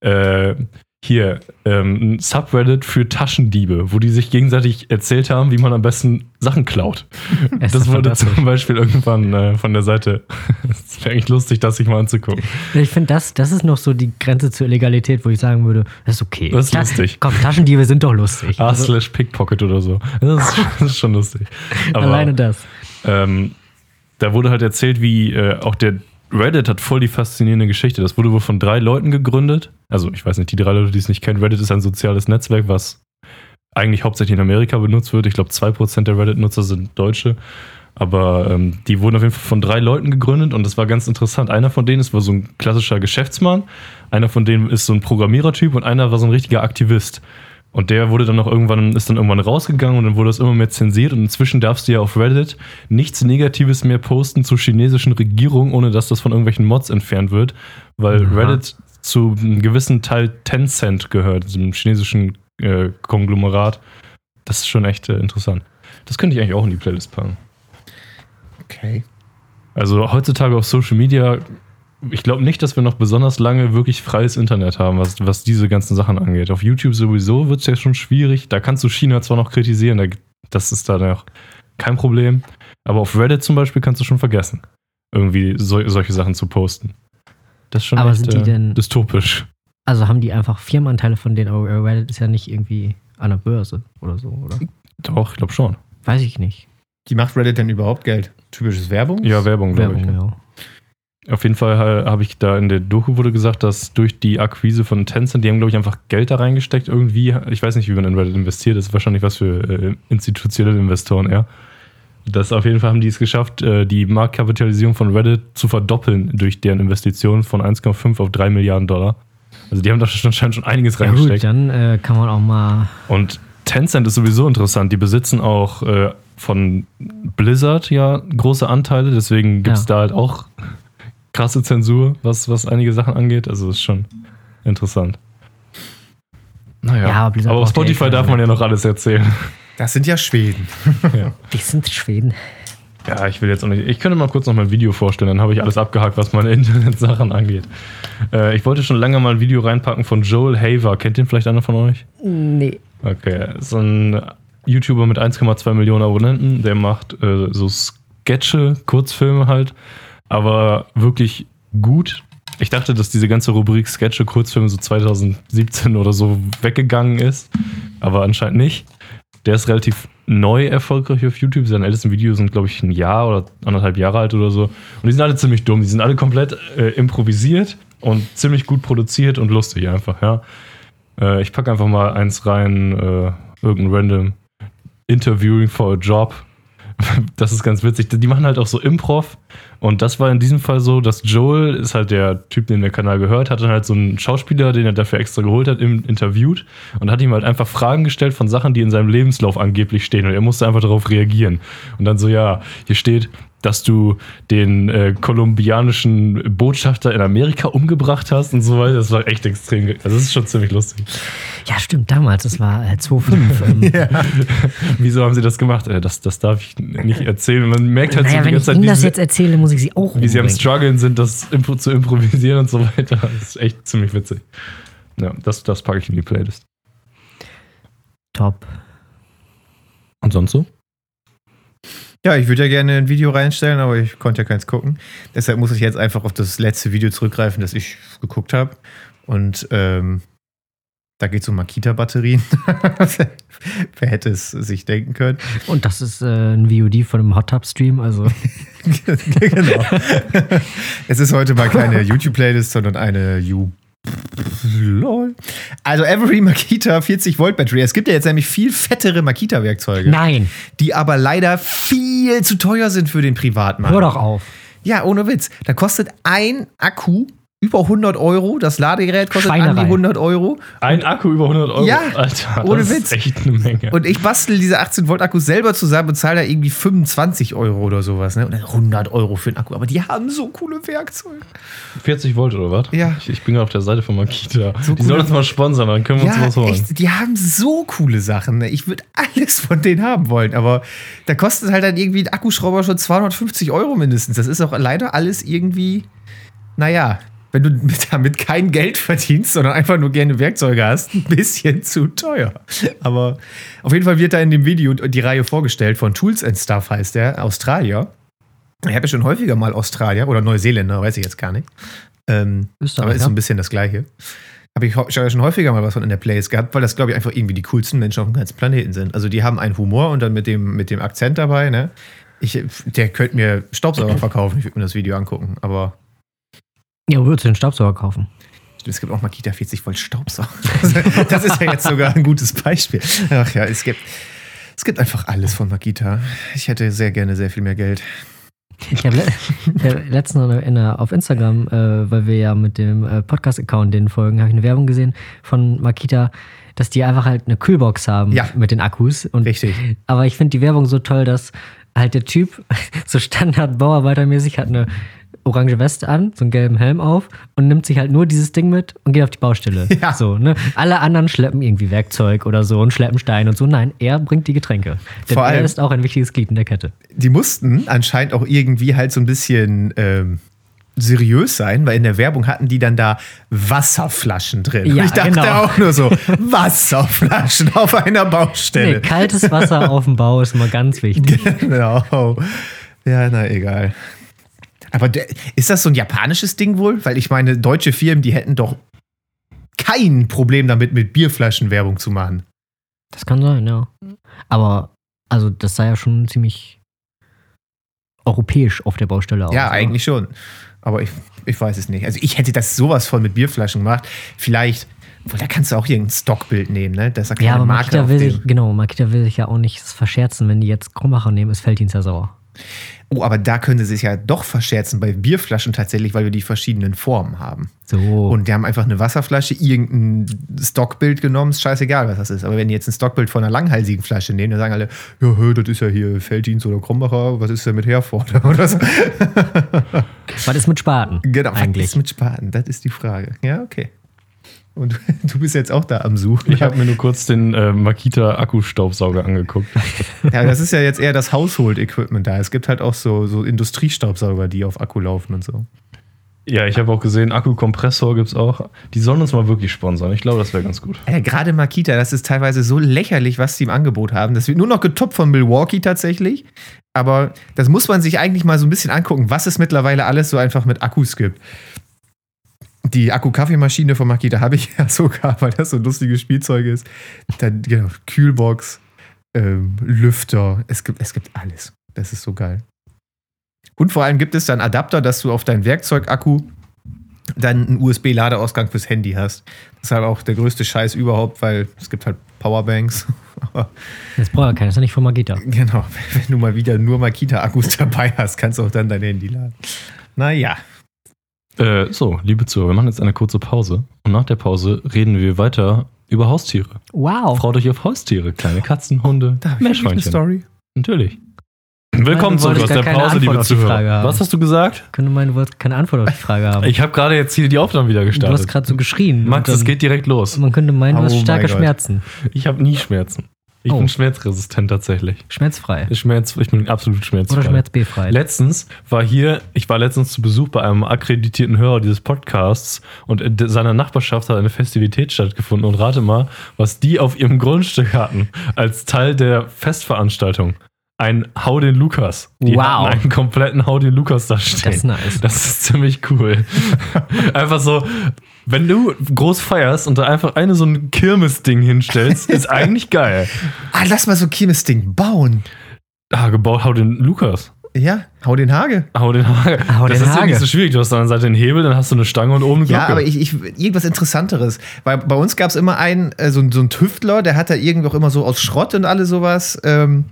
äh, hier ähm, ein Subreddit für Taschendiebe, wo die sich gegenseitig erzählt haben, wie man am besten Sachen klaut. *laughs* Es Das wurde zum Beispiel irgendwann äh, von der Seite. *laughs* Es wäre eigentlich lustig, das sich mal anzugucken. Ich finde, das, das ist noch so die Grenze zur Illegalität, wo ich sagen würde, das ist okay. Das ist Ta- lustig. Komm, Taschendiebe sind doch lustig. A Also, slash Pickpocket oder so. *laughs* Das ist, das ist schon lustig. Aber alleine das. ähm, da wurde halt erzählt, wie äh, auch der Reddit hat voll die faszinierende Geschichte. Das wurde wohl von drei Leuten gegründet. Also, ich weiß nicht, die drei Leute, die es nicht kennen. Reddit ist ein soziales Netzwerk, was eigentlich hauptsächlich in Amerika benutzt wird. Ich glaube, 2% der Reddit-Nutzer sind Deutsche. Aber ähm, die wurden auf jeden Fall von drei Leuten gegründet und das war ganz interessant. Einer von denen ist war so ein klassischer Geschäftsmann, einer von denen ist so ein Programmierertyp und einer war so ein richtiger Aktivist. Und der wurde dann noch irgendwann, ist dann irgendwann rausgegangen und dann wurde das immer mehr zensiert. Und inzwischen darfst du ja auf Reddit nichts Negatives mehr posten zur chinesischen Regierung, ohne dass das von irgendwelchen Mods entfernt wird, weil Aha. Reddit zu einem gewissen Teil Tencent gehört, diesem chinesischen äh, Konglomerat. Das ist schon echt äh, interessant. Das könnte ich eigentlich auch in die Playlist packen. Okay. Also heutzutage auf Social Media, ich glaube nicht, dass wir noch besonders lange wirklich freies Internet haben, was, was diese ganzen Sachen angeht. Auf YouTube sowieso wird es ja schon schwierig. Da kannst du China zwar noch kritisieren, da, das ist da noch kein Problem. Aber auf Reddit zum Beispiel kannst du schon vergessen, irgendwie so, solche Sachen zu posten. Das ist schon Aber echt, sind die äh, denn- dystopisch. Also haben die einfach Firmenanteile von denen, aber Reddit ist ja nicht irgendwie an der Börse oder so, oder? Doch, ich glaube schon. Weiß ich nicht. Die macht Reddit denn überhaupt Geld? Typisches Werbung? Ja, Werbung, glaube ich. Werbung, ja. Auf jeden Fall habe ich da in der Doku wurde gesagt, dass durch die Akquise von Tencent, die haben, glaube ich, einfach Geld da reingesteckt irgendwie. Ich weiß nicht, wie man in Reddit investiert. Das ist wahrscheinlich was für äh, institutionelle Investoren eher. Das auf jeden Fall haben die es geschafft, äh, die Marktkapitalisierung von Reddit zu verdoppeln durch deren Investitionen von 1,5 auf 3 Milliarden Dollar. Also die haben da schon, anscheinend schon einiges Ja gut, reingesteckt. dann äh, kann man auch mal. Und Tencent ist sowieso interessant. Die besitzen auch äh, von Blizzard ja große Anteile. Deswegen gibt es Ja. da halt auch krasse Zensur, was, was einige Sachen angeht. Also ist schon interessant. Naja, Ja, aber auf Spotify darf man ja noch alles erzählen. Das sind ja Schweden. *laughs* ja. Die sind Schweden. ja, ich will jetzt auch nicht. Ich könnte mal kurz noch mein Video vorstellen, dann habe ich alles abgehakt, was meine *laughs* Internetsachen angeht. Äh, ich wollte schon lange mal ein Video reinpacken von Joel Haver. Kennt den vielleicht einer von euch? Nee. Okay, so ein YouTuber mit 1,2 Millionen Abonnenten, der macht äh, so Sketche, Kurzfilme halt, aber wirklich gut. Ich dachte, dass diese ganze Rubrik Sketche, Kurzfilme so 2017 oder so weggegangen ist, aber anscheinend nicht. Der ist relativ neu erfolgreich auf YouTube. Seine ältesten Videos sind, glaube ich, ein Jahr oder anderthalb Jahre alt oder so. Und die sind alle ziemlich dumm. Die sind alle komplett äh, improvisiert und ziemlich gut produziert und lustig einfach, ja. Äh, ich packe einfach mal eins rein, äh, irgendein random Interviewing for a Job. *laughs* Das ist ganz witzig. Die machen halt auch so Improv. Und das war in diesem Fall so, dass Joel ist halt der Typ, den der Kanal gehört, hat dann halt so einen Schauspieler, den er dafür extra geholt hat, interviewt und hat ihm halt einfach Fragen gestellt von Sachen, die in seinem Lebenslauf angeblich stehen. Und er musste einfach darauf reagieren. Und dann so, ja, hier steht, dass du den äh, kolumbianischen Botschafter in Amerika umgebracht hast und so weiter. Das war echt extrem. Also das ist schon ziemlich lustig. Ja, stimmt, damals, das war äh, 2.5. Ähm, *laughs* Wieso haben sie das gemacht? Äh, Das, das darf ich nicht erzählen. Man merkt halt naja, so die wenn ich ganze Zeit, Ihnen wie, das jetzt erzähle, muss ich sie auch wie sie am umbringen. struggeln sind, das zu improvisieren und so weiter. Das ist echt ziemlich witzig. Ja, das, das packe ich in die Playlist. Top. Und sonst so? Ja, ich würde ja gerne ein Video reinstellen, aber ich konnte ja keins gucken. Deshalb muss ich jetzt einfach auf das letzte Video zurückgreifen, das ich geguckt habe. Und ähm, Da geht es um Makita-Batterien. *laughs* Wer hätte es sich denken können? Und das ist äh, ein VOD von einem Hot Tub Stream, also *laughs* genau. es ist heute mal keine *laughs* YouTube-Playlist, sondern eine You. Lol. Also Every Makita 40 Volt Battery. Es gibt ja jetzt nämlich viel fettere Makita-Werkzeuge, nein, die aber leider viel zu teuer sind für den Privatmarkt. hör doch auf. Ja, ohne Witz. Da kostet ein Akku über 100 Euro. Das Ladegerät kostet an die Schweinerei. 100 Euro. Ein Akku über 100 Euro. Ja, Alter, ohne das Witz. ist echt eine Menge. Und ich bastel diese 18 Volt Akkus selber zusammen und zahle da irgendwie 25 Euro oder sowas. Ne? Oder 100 Euro für einen Akku. Aber die haben so coole Werkzeuge. 40 Volt oder was? Ja. Ich, ich bin gerade auf der Seite von Makita. So die sollen uns mal sponsern, dann können wir uns Ja, was holen. echt, die haben so coole Sachen. Ne? Ich würde alles von denen haben wollen. Aber da kostet halt dann irgendwie ein Akkuschrauber schon 250 Euro mindestens. Das ist auch leider alles irgendwie, naja, wenn du mit, *laughs* damit kein Geld verdienst, sondern einfach nur gerne Werkzeuge hast, ein bisschen *laughs* zu teuer. Aber auf jeden Fall wird da in dem Video die Reihe vorgestellt von Tools and Stuff, heißt der, Australier. Ich habe ja schon häufiger mal Australier oder Neuseeländer, weiß ich jetzt gar nicht. Ähm, aber ist ja. so ein bisschen das Gleiche. Habe ich ho- schon schon häufiger mal was von in der Playlist gehabt, weil das, glaube ich, einfach irgendwie die coolsten Menschen auf dem ganzen Planeten sind. Also die haben einen Humor und dann mit dem, mit dem Akzent dabei, ne? Ich, der könnte mir Staubsauger *clears throat* verkaufen, ich würde mir das Video angucken. Aber Ja, würdest du den Staubsauger kaufen? es gibt auch Makita 40 Volt Staubsauger. *laughs* Das ist ja jetzt sogar ein gutes Beispiel. Ach ja, es gibt, es gibt einfach alles von Makita. Ich hätte sehr gerne sehr viel mehr Geld. Ich habe le letztens in der, auf Instagram, äh, weil wir ja mit dem äh, Podcast-Account den folgen, habe ich eine Werbung gesehen von Makita, dass die einfach halt eine Kühlbox haben Ja. mit den Akkus. Und, Richtig. Aber ich finde die Werbung so toll, dass halt der Typ *laughs* so Standard Bauarbeitermäßig hat eine orange Weste an, so einen gelben Helm auf und nimmt sich halt nur dieses Ding mit und geht auf die Baustelle. *laughs* Ja. So, ne? Alle anderen schleppen irgendwie Werkzeug oder so und schleppen Stein und so. Nein, er bringt die Getränke. Denn Vor allem- er ist auch ein wichtiges Glied in der Kette. die mussten anscheinend auch irgendwie halt so ein bisschen ähm, seriös sein, weil in der Werbung hatten die dann da Wasserflaschen drin. Ja, Und ich dachte genau. auch nur so, *laughs* Wasserflaschen auf einer Nee, Baustelle. kaltes Wasser auf dem Bau ist immer ganz wichtig. *laughs* Genau. Ja, na egal. Aber der, ist das so ein japanisches Ding wohl? Weil ich meine, deutsche Firmen, die hätten doch kein Problem damit, mit Bierflaschen Werbung zu machen. Das kann sein, ja. Aber, also, das sah ja schon ziemlich europäisch auf der Baustelle aus. Ja, oder? eigentlich schon. Aber ich, ich weiß es nicht. Also ich hätte das sowas voll mit Bierflaschen gemacht. Vielleicht, wohl, da kannst du auch irgendein Stockbild nehmen, ne? Das ist keine Ja, aber Marke Makita will sich, genau, Makita will sich ja auch nicht verscherzen, wenn die jetzt Krummacher nehmen, ist Felddienst ja sauer. Oh, aber da können sie sich ja doch verscherzen bei Bierflaschen tatsächlich, weil wir die verschiedenen Formen haben. So. Und die haben einfach eine Wasserflasche, irgendein Stockbild genommen, ist scheißegal, was das ist. Aber wenn die jetzt ein Stockbild von einer langhalsigen Flasche nehmen, dann sagen alle, ja, das ist ja hier Felddienst oder Krombacher, was ist denn mit Herford? *laughs* Oder so. Was ist mit Spaten? Genau, was eigentlich. ist mit Spaten? Das ist die Frage. Ja, okay. Und *laughs* du bist jetzt auch da am Suchen. Ich habe mir nur kurz den äh, Makita Akkustaubsauger angeguckt. *laughs* Ja, das ist ja jetzt eher das Household-Equipment da. Es gibt halt auch so, so Industriestaubsauger, die auf Akku laufen und so. Ja, ich habe auch gesehen, Akkukompressor gibt es auch. Die sollen uns mal wirklich sponsern. Ich glaube, das wäre ganz gut. Ja, gerade Makita, das ist teilweise so lächerlich, was sie im Angebot haben. Das wird nur noch getoppt von Milwaukee tatsächlich. Aber das muss man sich eigentlich mal so ein bisschen angucken, was es mittlerweile alles so einfach mit Akkus gibt. Die Akku-Kaffeemaschine von Makita habe ich *laughs* ja sogar, weil das so ein lustiges Spielzeug ist. Dann, genau, Kühlbox, ähm, Lüfter. Es gibt, es gibt alles. Das ist so geil. Und vor allem gibt es dann Adapter, dass du auf deinen Werkzeugakku dann einen USB-Ladeausgang fürs Handy hast. Das ist halt auch der größte Scheiß überhaupt, weil es gibt halt Powerbanks. *laughs* Das braucht ja keiner, ist ja nicht von Magita. genau, *laughs* wenn du mal wieder nur Makita-Akkus dabei hast, kannst du auch dann dein Handy laden. Naja. Äh, so, liebe Zuhörer, wir machen jetzt eine kurze Pause. Und nach der Pause reden wir weiter über Haustiere. Wow. Freut euch auf Haustiere. Kleine Katzen, Hunde, Da wirklich eine Meerschweinchen. Story. Natürlich. Willkommen zurück aus der Pause, Antwort liebe Zuhörer. Was hast du gesagt? Könnte meinen, wolltest keine Antwort auf die Frage haben. Ich habe gerade jetzt hier die Aufnahme wieder du hast gestartet. gerade so geschrien. Max, es geht direkt los. Man könnte meinen, du Oh hast starke. Schmerzen. Ich habe nie Schmerzen. Ich Oh. bin schmerzresistent tatsächlich. Schmerzfrei. Schmerz, ich bin absolut schmerzfrei. Oder schmerzbefrei. Letztens war hier, ich war letztens zu Besuch bei einem akkreditierten Hörer dieses Podcasts und in seiner Nachbarschaft hat eine Festivität stattgefunden und rate mal, was die auf ihrem Grundstück hatten als Teil der Festveranstaltung. Ein Hau den Lukas. Die Wow. hatten einen kompletten Hau den Lukas da stehen. Das ist nice. Das ist ziemlich cool. *laughs* Einfach so wenn du groß feierst und da einfach eine so ein Kirmes-Ding hinstellst, ist *laughs* eigentlich geil. Ah, lass mal so ein Kirmes-Ding bauen. Ah, gebaut, hau den Lukas. Ja, hau den Hage. Hau den Hage. Hau das den ist ja Hage. nicht so schwierig. Du hast an der Seite den Hebel, dann hast du eine Stange und oben eine Glocke. Ja, aber ich, ich, irgendwas Interessanteres. Weil bei uns gab es immer einen, äh, so, so einen Tüftler, der hat da irgendwie auch immer so aus Schrott und alles sowas, ähm,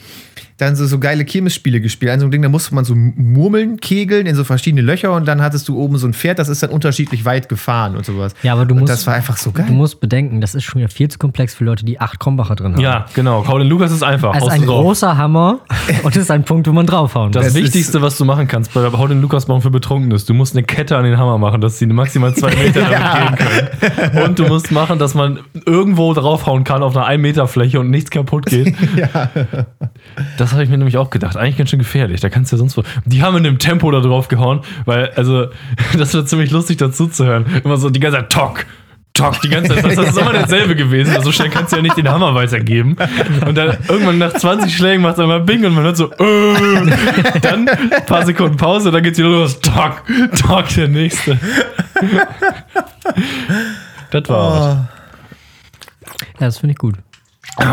dann so, so geile Kirmesspiele gespielt. Ein so ein Ding, da musste man so Murmeln kegeln in so verschiedene Löcher und dann hattest du oben so ein Pferd, das ist dann unterschiedlich weit gefahren und sowas. Ja, aber du und musst- das war einfach so Du geil. musst bedenken, das ist schon wieder viel zu komplex für Leute, die acht Krombacher drin haben. ja, genau. Den Lukas ist einfach. Es ist ein du drauf. großer Hammer *laughs* und es ist ein Punkt, wo man draufhauen Das ist- Wichtigste, was du machen kannst bei den Lukas bauen für Betrunkenes, du musst eine Kette an den Hammer machen, dass sie maximal zwei *laughs* Meter damit gehen können. Und du musst machen, dass man irgendwo draufhauen kann auf einer 1 Meter Fläche und nichts kaputt geht. *laughs* Das habe ich mir nämlich auch gedacht. Eigentlich ganz schön gefährlich. Da kannst du ja sonst wo. Die haben in dem Tempo da drauf gehauen, weil, also, *laughs* das wird ziemlich lustig dazu zu hören. Immer so die ganze Zeit Tock. Tock, die ganze Zeit. Das ist immer derselbe gewesen. weil So schnell kannst du ja nicht den Hammer weitergeben. Und dann irgendwann nach 20 Schlägen macht es einmal Bing und man hört so, äh. dann ein paar Sekunden Pause, dann geht's wieder los. Tock, Tock, der nächste. Das war's. Oh. Ja, das finde ich gut.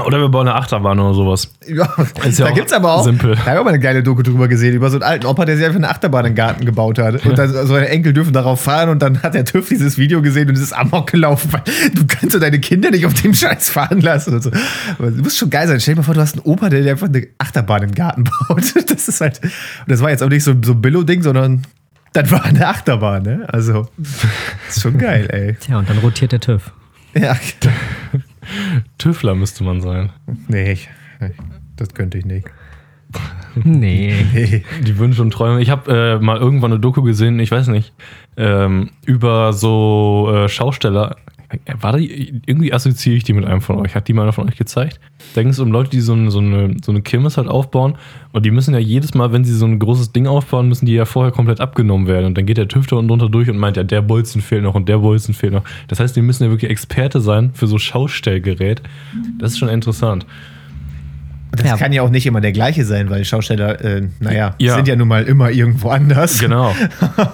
Oder wir bauen eine Achterbahn oder sowas. Ja, Ist ja da gibt's aber auch, simpel. da habe ich auch mal eine geile Doku drüber gesehen, über so einen alten Opa, der sich einfach eine Achterbahn im Garten gebaut hat. Und dann, so seine Enkel dürfen darauf fahren und dann hat der TÜV dieses Video gesehen und es ist amok gelaufen, weil du kannst so deine Kinder nicht auf dem Scheiß fahren lassen und so. Aber du musst schon geil sein. Stell dir mal vor, du hast einen Opa, der dir einfach eine Achterbahn im Garten *laughs* baut. Das ist halt, und das war jetzt auch nicht so, so ein Billo-Ding, sondern das war eine Achterbahn, ne? Also, ist schon geil, ey. Tja, und dann rotiert der TÜV. Ja, *laughs* Tüffler müsste man sein. nee, ich, das könnte ich nicht. *laughs* Nee. Nee. Die Wünsche und Träume. Ich habe äh, mal irgendwann eine Doku gesehen, ich weiß nicht, ähm, über so äh, Schausteller. War die, irgendwie assoziiere ich die mit einem von euch. Hat die mal einer von euch gezeigt? Da ging es um Leute, die so eine, so, eine, so eine Kirmes halt aufbauen. Und die müssen ja jedes Mal, wenn sie so ein großes Ding aufbauen, müssen die ja vorher komplett abgenommen werden. Und dann geht der Tüfter unten drunter durch und meint, ja, der Bolzen fehlt noch und der Bolzen fehlt noch. Das heißt, die müssen ja wirklich Experte sein für so Schaustellgerät. Das ist schon interessant. Das Ja. kann ja auch nicht immer der gleiche sein, weil Schausteller, äh, naja, Ja. sind ja nun mal immer irgendwo anders. Genau.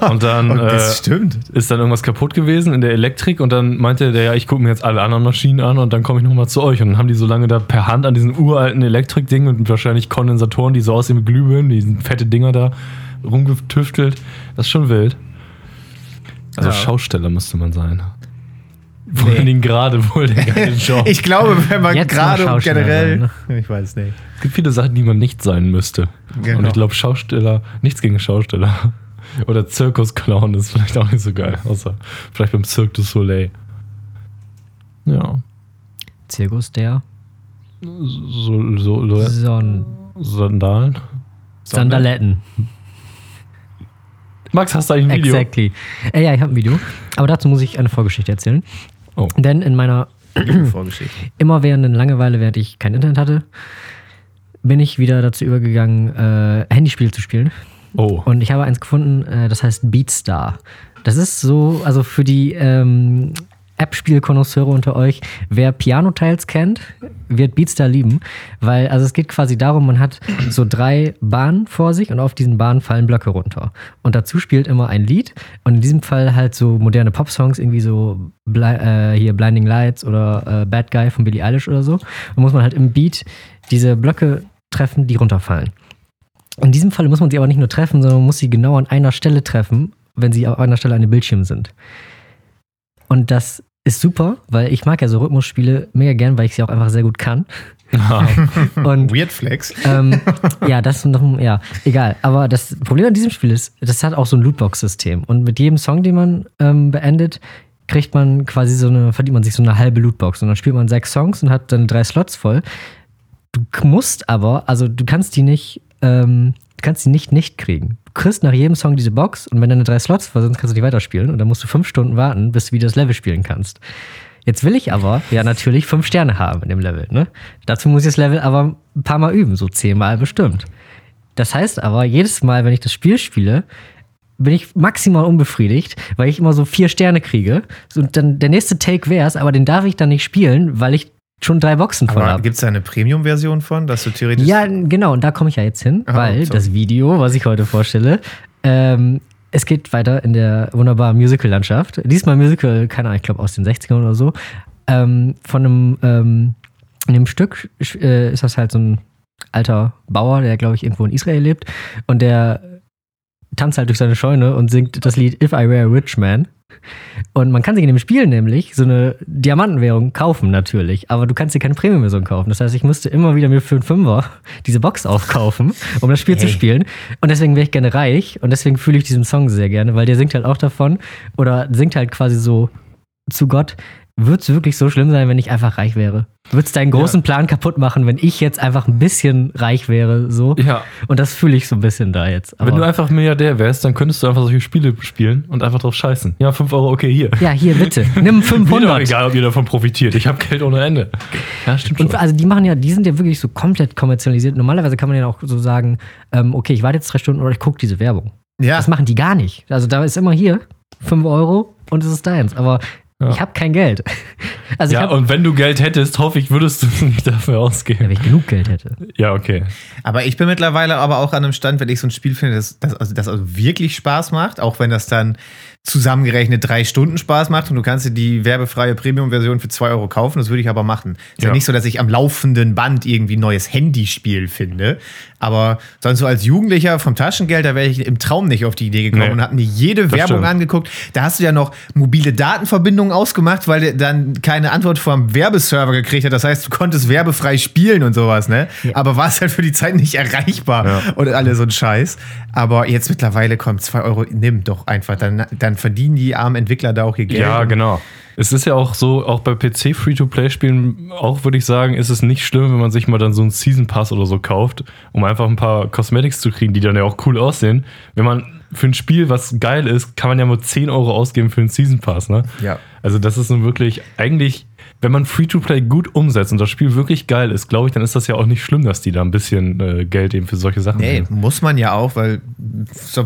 Und dann *laughs* Und das äh, stimmt. ist dann irgendwas kaputt gewesen in der Elektrik und dann meinte der, ja, ich gucke mir jetzt alle anderen Maschinen an und dann komme ich nochmal zu euch. Und dann haben die so lange da per Hand an diesen uralten Elektrikdingen und wahrscheinlich Kondensatoren, die so aussehen wie Glühbirnen, die fette Dinger da rumgetüftelt. Das ist schon wild. Also Ja. Schausteller müsste man sein. Vor Nee. allen Dingen gerade wohl der geile *laughs* Job. Ich glaube, wenn man gerade und generell. sein, Ich weiß nicht. Es gibt viele Sachen, die man nicht sein müsste. Genau. Und ich glaube, Schausteller, nichts gegen Schausteller. *laughs* Oder Zirkusclown ist vielleicht auch nicht so geil. Außer vielleicht beim Cirque du Soleil. Ja. Zirkus der So, so, so Son Sandalen. Sandaletten. Max, hast du eigentlich ein Video? Exactly. Äh, ja, ich habe ein Video. Aber dazu muss ich eine Vorgeschichte erzählen. Oh. Denn in meiner *clears throat* immerwährenden Langeweile, während ich kein Internet hatte, bin ich wieder dazu übergegangen, äh, Handyspiele zu spielen. Oh. Und ich habe eins gefunden, äh, das heißt Beatstar. Das ist so, also für die ähm, App-Spiel-Konnoisseure unter euch, wer Piano-Tiles kennt, wird Beatstar lieben, weil also es geht quasi darum, man hat so drei Bahnen vor sich und auf diesen Bahnen fallen Blöcke runter. Und dazu spielt immer ein Lied und in diesem Fall halt so moderne Pop-Songs, irgendwie so äh, hier Blinding Lights oder äh, Bad Guy von Billie Eilish oder so. Und muss man halt im Beat diese Blöcke treffen, die runterfallen. In diesem Fall muss man sie aber nicht nur treffen, sondern man muss sie genau an einer Stelle treffen, wenn sie auf einer Stelle an dem Bildschirm sind. Und das ist super, weil ich mag ja so Rhythmusspiele mega gern, weil ich sie auch einfach sehr gut kann. *laughs* Und Weird Flex. ähm, ja, das noch, ja, egal. Aber das Problem an diesem Spiel ist, das hat auch so ein Lootbox-System. Und mit jedem Song, den man ähm, beendet, kriegt man quasi so eine, verdient man sich so eine halbe Lootbox. Und dann spielt man sechs Songs und hat dann drei Slots voll. Du musst aber, also du kannst die nicht, ähm, du kannst die nicht nicht kriegen. Kriegst nach jedem Song diese Box und wenn deine drei Slots voll sind, kannst du nicht weiterspielen. Und dann musst du fünf Stunden warten, bis du wieder das Level spielen kannst. Jetzt will ich aber ja natürlich fünf Sterne haben in dem Level. Ne? Dazu muss ich das Level aber ein paar Mal üben, so zehnmal bestimmt. Das heißt aber, jedes Mal, wenn ich das Spiel spiele, bin ich maximal unbefriedigt, weil ich immer so vier Sterne kriege. Und dann der nächste Take wäre es, aber den darf ich dann nicht spielen, weil ich schon drei Boxen voll Aber gibt es da eine Premium-Version von, dass du theoretisch. Ja, genau, und da komme ich ja jetzt hin, Ah, weil so. das Video, was ich heute vorstelle, ähm, es geht weiter in der wunderbaren Musical-Landschaft. Diesmal Musical, keine Ahnung, ich glaube aus den 60ern oder so. Ähm, von einem, ähm, in dem Stück äh, ist das halt so ein alter Bauer, der, glaube ich, irgendwo in Israel lebt. Und der tanzt halt durch seine Scheune und singt das Lied If I Were a Rich Man. Und man kann sich in dem Spiel nämlich so eine Diamantenwährung kaufen, natürlich. Aber du kannst dir keine Premium-Version kaufen. Das heißt, ich musste immer wieder mir für einen Fünfer *laughs* diese Box aufkaufen, um das Spiel zu Hey. spielen. Und deswegen wäre ich gerne reich. Und deswegen fühle ich diesen Song sehr gerne, weil der singt halt auch davon. Oder singt halt quasi so zu Gott. Wird es wirklich so schlimm sein, wenn ich einfach reich wäre? Wird es deinen großen Plan kaputt machen, wenn ich jetzt einfach ein bisschen reich wäre? So? Ja. Und das fühle ich so ein bisschen da jetzt. Wenn Aber- du einfach Milliardär wärst, dann könntest du einfach solche Spiele spielen und einfach drauf scheißen. Ja, 5 Euro, okay, hier. ja, hier bitte. Nimm *laughs* Mir doch 500. egal, ob ihr davon profitiert. Ich habe Geld ohne Ende. Ja, stimmt schon. Und also die machen ja, die sind ja wirklich so komplett kommerzialisiert. Normalerweise kann man ja auch so sagen, ähm, okay, ich warte jetzt drei Stunden oder ich gucke diese Werbung. Ja, Das machen die gar nicht. Also da ist immer hier 5 Euro und es ist deins. Aber Ja. ich habe kein Geld. *laughs* Also ich ja, habe, und wenn du Geld hättest, hoffe ich, würdest du *laughs* nicht dafür ja, ausgeben. wenn ich genug Geld hätte. Ja, okay. aber ich bin mittlerweile aber auch an einem Stand, wenn ich so ein Spiel finde, das, das, also, das also wirklich Spaß macht, auch wenn das dann zusammengerechnet drei Stunden Spaß macht und du kannst dir die werbefreie Premium-Version für zwei Euro kaufen, das würde ich aber machen. Ist ja. Ja. nicht so, dass ich am laufenden Band irgendwie ein neues Handyspiel finde, aber sonst so als Jugendlicher vom Taschengeld, da wäre ich im Traum nicht auf die Idee gekommen Nee. und hab mir jede Das Werbung stimmt. angeguckt. Da hast du ja noch mobile Datenverbindungen ausgemacht, weil der dann keine Antwort vom Werbeserver gekriegt hat. Das heißt, du konntest werbefrei spielen und sowas, ne? Aber warst halt für die Zeit nicht erreichbar Ja. und alle so ein Scheiß. Aber jetzt mittlerweile kommt 2 Euro, nimm doch einfach. Dann, dann verdienen die armen Entwickler da auch ihr Geld. Ja, genau. Es ist ja auch so, auch bei PC Free-to-Play-Spielen, auch würde ich sagen, ist es nicht schlimm, wenn man sich mal dann so einen Season Pass oder so kauft, um einfach ein paar Cosmetics zu kriegen, die dann ja auch cool aussehen. Wenn man für ein Spiel, was geil ist, kann man ja nur 10 Euro ausgeben für einen Season Pass, ne? Ja. Also das ist nun wirklich, eigentlich, wenn man Free-to-Play gut umsetzt und das Spiel wirklich geil ist, glaube ich, dann ist das ja auch nicht schlimm, dass die da ein bisschen äh, Geld eben für solche Sachen Nee, nehmen. muss man ja auch, weil so,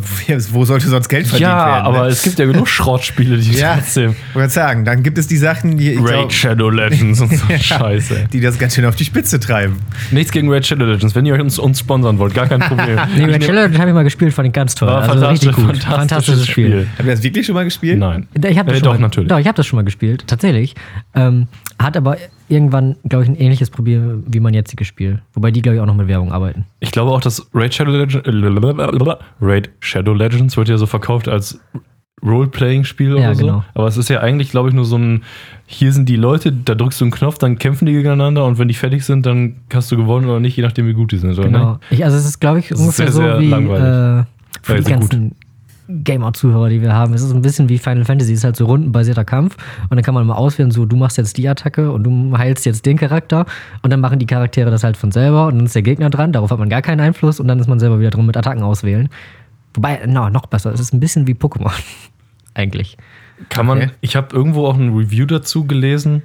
wo sollte sonst Geld verdient Ja, werden? aber ne? es gibt ja genug Schrottspiele, die *laughs* ja, trotzdem ich wollte sagen, dann gibt es die Sachen, die, Raid glaub, Shadow Legends und *laughs* so Scheiße. die das ganz schön auf die Spitze treiben. Nichts gegen Red Shadow Legends. Wenn ihr uns, uns sponsern wollt, gar kein Problem. *laughs* Nee, nehm- Shadow das habe ich mal gespielt, fand ich ganz toll. War also fantastisch- richtig gut. fantastisches Fantastisches Spiel. Habt ihr das wirklich schon mal gespielt? Nein. Ich hab das Äh, schon doch, mal, natürlich. Doch, ich habe das schon mal gespielt, tatsächlich. Ähm, hat aber irgendwann, glaube ich, ein ähnliches Problem wie mein jetziges Spiel. Wobei die, glaube ich, auch noch mit Werbung arbeiten. Ich glaube auch, dass Raid Shadow, Legend, Raid Shadow Legends wird ja so verkauft als Role-Playing-Spiel Ja, oder so. genau. Aber es ist ja eigentlich, glaube ich, nur so ein, hier sind die Leute, da drückst du einen Knopf, dann kämpfen die gegeneinander und wenn die fertig sind, dann hast du gewonnen oder nicht, je nachdem, wie gut die sind. Oder Genau. Ich, also es ist, glaube ich, ungefähr sehr, so sehr wie langweilig. äh, für Ja, die ganzen Gamer-Zuhörer, die wir haben. Es ist ein bisschen wie Final Fantasy. Es ist halt so rundenbasierter Kampf. Und dann kann man mal auswählen, so du machst jetzt die Attacke und du heilst jetzt den Charakter. Und dann machen die Charaktere das halt von selber. Und dann ist der Gegner dran. Darauf hat man gar keinen Einfluss. Und dann ist man selber wieder drin mit Attacken auswählen. Wobei, no, noch besser. Es ist ein bisschen wie Pokémon. *laughs* Eigentlich. Kann man, Okay. ich habe irgendwo auch ein Review dazu gelesen.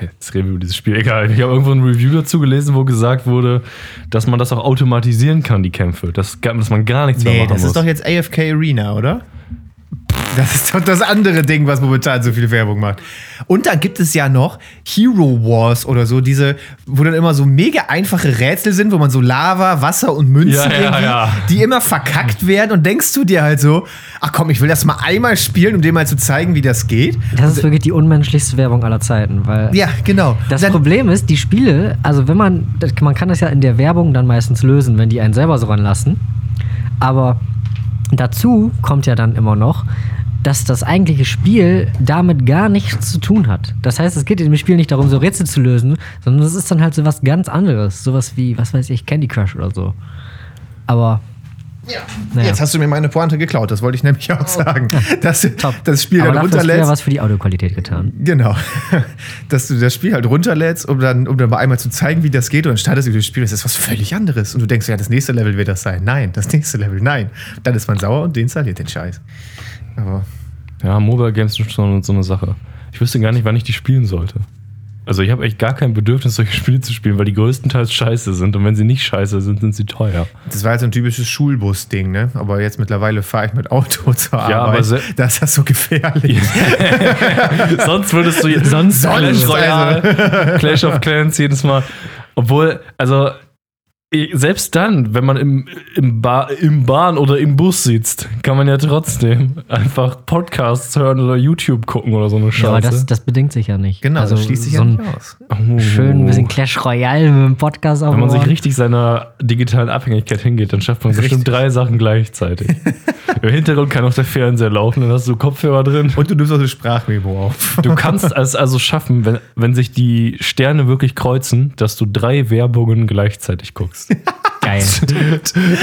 Jetzt reden wir über dieses Spiel, egal. Ich habe irgendwo ein Review dazu gelesen, wo gesagt wurde, dass man das auch automatisieren kann, die Kämpfe. Das, dass man gar nichts mehr Nee, machen das muss. ist doch jetzt AFK Arena, oder? Das ist doch das andere Ding, was momentan so viel Werbung macht. Und dann gibt es ja noch Hero Wars oder so, diese, wo dann immer so mega einfache Rätsel sind, wo man so Lava, Wasser und Münzen Ja, ja, irgendwie, ja. die immer verkackt werden und denkst du dir halt so, ach komm, ich will das mal einmal spielen, um dir mal zu zeigen, wie das geht. Das ist wirklich die unmenschlichste Werbung aller Zeiten. Weil Ja, genau. Das Dann- Problem ist, die Spiele, also wenn man, man kann das ja in der Werbung dann meistens lösen, wenn die einen selber so ranlassen. Aber dazu kommt ja dann immer noch, dass das eigentliche Spiel damit gar nichts zu tun hat. Das heißt, es geht in dem Spiel nicht darum, so Rätsel zu lösen, sondern es ist dann halt so was ganz anderes. Sowas wie, was weiß ich, Candy Crush oder so. Aber Ja. Naja. Jetzt hast du mir meine Pointe geklaut, das wollte ich nämlich auch sagen. Dass du *laughs* top. das Spiel Aber dann dafür hast du ja runterlädst. was für die Audioqualität getan. Genau. *laughs* Dass du das Spiel halt runterlädst, um dann, um dann mal einmal zu zeigen, wie das geht. Und dann startest du das Spiel, das ist was völlig anderes. Und du denkst, ja, das nächste Level wird das sein. Nein, das nächste Level, nein. Dann ist man sauer und deinstalliert den Scheiß. Aber Ja, Mobile Games sind schon so eine Sache. Ich wüsste gar nicht, wann ich die spielen sollte. Also ich habe echt gar kein Bedürfnis, solche Spiele zu spielen, weil die größtenteils scheiße sind. Und wenn sie nicht scheiße sind, sind sie teuer. das war jetzt so ein typisches Schulbus-Ding, ne? Aber jetzt mittlerweile fahre ich mit Auto *laughs* zur Ja, aber Arbeit. se- da ist das so gefährlich. *laughs* Sonst würdest du jetzt Sonst Clash also. Royale, Clash of Clans jedes Mal. Obwohl, also selbst dann, wenn man im, im, ba im Bahn oder im Bus sitzt, kann man ja trotzdem einfach Podcasts hören oder YouTube gucken oder so eine Ja, aber das, Scheiße. das bedingt sich ja nicht. Genau, also das schließt sich so ja nicht aus. Oh. schön ein bisschen Clash Royale mit dem Podcast Wenn man sich richtig seiner digitalen Abhängigkeit hingeht, dann schafft man bestimmt drei Sachen gleichzeitig. *laughs* Im Hintergrund kann auch der Fernseher laufen, dann hast du Kopfhörer drin. Und du nimmst auch eine Sprachmemo auf. Du kannst es also schaffen, wenn, wenn sich die Sterne wirklich kreuzen, dass du drei Werbungen gleichzeitig guckst. *laughs* Geil.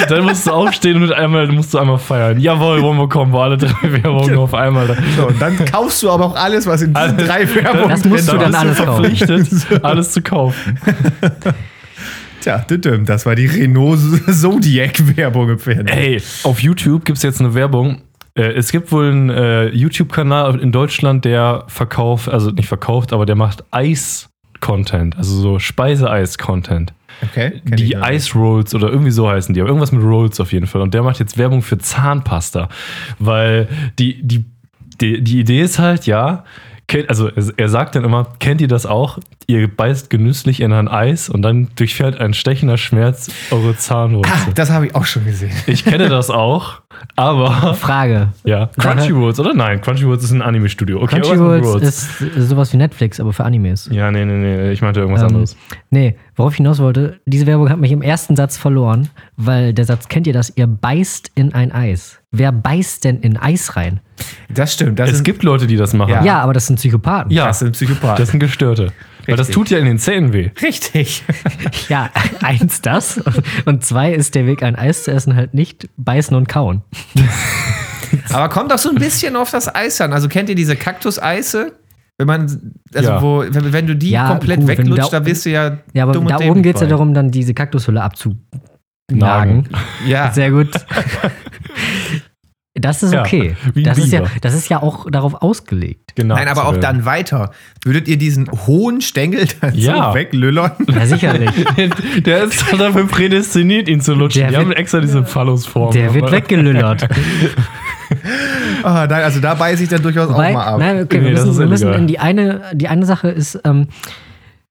Dann musst du aufstehen und einmal musst du einmal feiern. Jawohl, Womocom, wo alle drei Werbungen auf einmal da. So, und dann kaufst du aber auch alles, was in diesen drei Werbungen Das musst du dann ist. alles kaufen. verpflichtet, alles zu kaufen. *laughs* Tja, das war die Renault Zodiac-Werbung im Fernsehen. Ey, auf YouTube gibt es jetzt eine Werbung. Äh, Es gibt wohl einen äh, YouTube-Kanal in Deutschland, der verkauft, also nicht verkauft, aber der macht Eis-Content, also so Speiseeis-Content. Okay, Die. Ice Rolls oder irgendwie so heißen die, aber irgendwas mit Rolls auf jeden Fall. Und der macht jetzt Werbung für Zahnpasta, weil die, die, die, die Idee ist halt, ja, also er sagt dann immer, kennt ihr das auch? Ihr beißt genüsslich in ein Eis und dann durchfährt ein stechender Schmerz eure Ah, Zahnwurzel. das habe ich auch schon gesehen. Ich kenne das auch, aber Frage. ja, Crunchy oder nein, Crunchy Rolls ist ein Anime-Studio. Okay, Crunchy irgendwas mit Rolls Rolls. ist sowas wie Netflix, aber für Animes. Ja, nee, nee, nee, ich meinte irgendwas Ähm, anderes. nee, worauf ich hinaus wollte, diese Werbung hat mich im ersten Satz verloren, weil der Satz, kennt ihr das? Ihr beißt in ein Eis. Wer beißt denn in Eis rein? Das stimmt. Das Es sind, gibt Leute, die das machen. Ja. Ja, aber das sind Psychopathen. Ja, das sind Psychopathen. das sind Gestörte. Weil das tut ja in den Zähnen weh. Richtig. *laughs* Ja, eins das. Und zwei ist der Weg, ein Eis zu essen, halt nicht beißen und kauen. *laughs* Aber kommt doch so ein bisschen auf das Eis an. Also kennt ihr diese Kaktuseise? Wenn man, also Ja. wo, wenn, wenn du die Ja, komplett gut, weglutscht, da- da bist du ja. Ja, aber da oben geht es ja darum, dann diese Kaktushülle abzunagen. Nagen. Ja. Sehr gut. *laughs* Das ist Ja, okay. ein das, ist ja, das ist ja auch darauf ausgelegt. Genau. Nein, aber auch dann weiter. Würdet ihr diesen hohen Stängel dann Ja. so weglüllern? Ja, sicherlich. *laughs* Der ist doch *laughs* dafür prädestiniert, ihn zu lutschen. Der Die wird- haben extra diese Phallusform. Der wird weggelüllert. *laughs* Ah, nein, also da beiße ich dann durchaus Wobei, auch mal ab. nein, okay, Nee, wir müssen, wir müssen in die eine, die eine Sache ist ähm,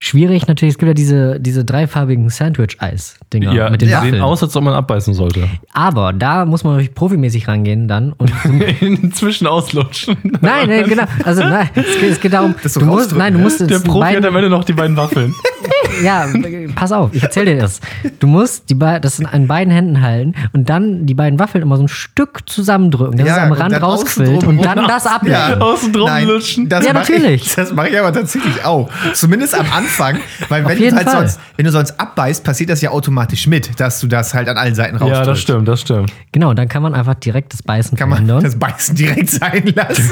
schwierig natürlich. Es gibt ja diese, diese dreifarbigen Sandwich-Eis-Dinger Ja, mit den die Waffeln. sehen aus, als ob man abbeißen sollte. Aber da muss man natürlich profimäßig rangehen dann. Und *laughs* Inzwischen auslutschen. nein, nein, genau. Also nein, es geht, es geht darum, du musst, nein, du musst Der Profi hat beiden, am Ende noch die beiden Waffeln. *laughs* ja, pass auf, ich erzähl dir das. Du musst die das in an beiden Händen halten und dann die beiden Waffeln immer so ein Stück zusammendrücken, dass Ja, es am Rand rausquillt und dann *laughs* das ablecken. Ja. Außen drum Nein, lutschen. Das Ja, mach natürlich. Ich, das mache ich aber tatsächlich auch. Zumindest am Anfang. Weil wenn jeden du halt Fall. sonst, wenn du sonst abbeißt, passiert das ja automatisch mit, dass du das halt an allen Seiten Ja, rausdrückst. das stimmt, das stimmt. Genau, dann kann man einfach direkt das Beißen Kann man verhindern das Beißen direkt sein lassen.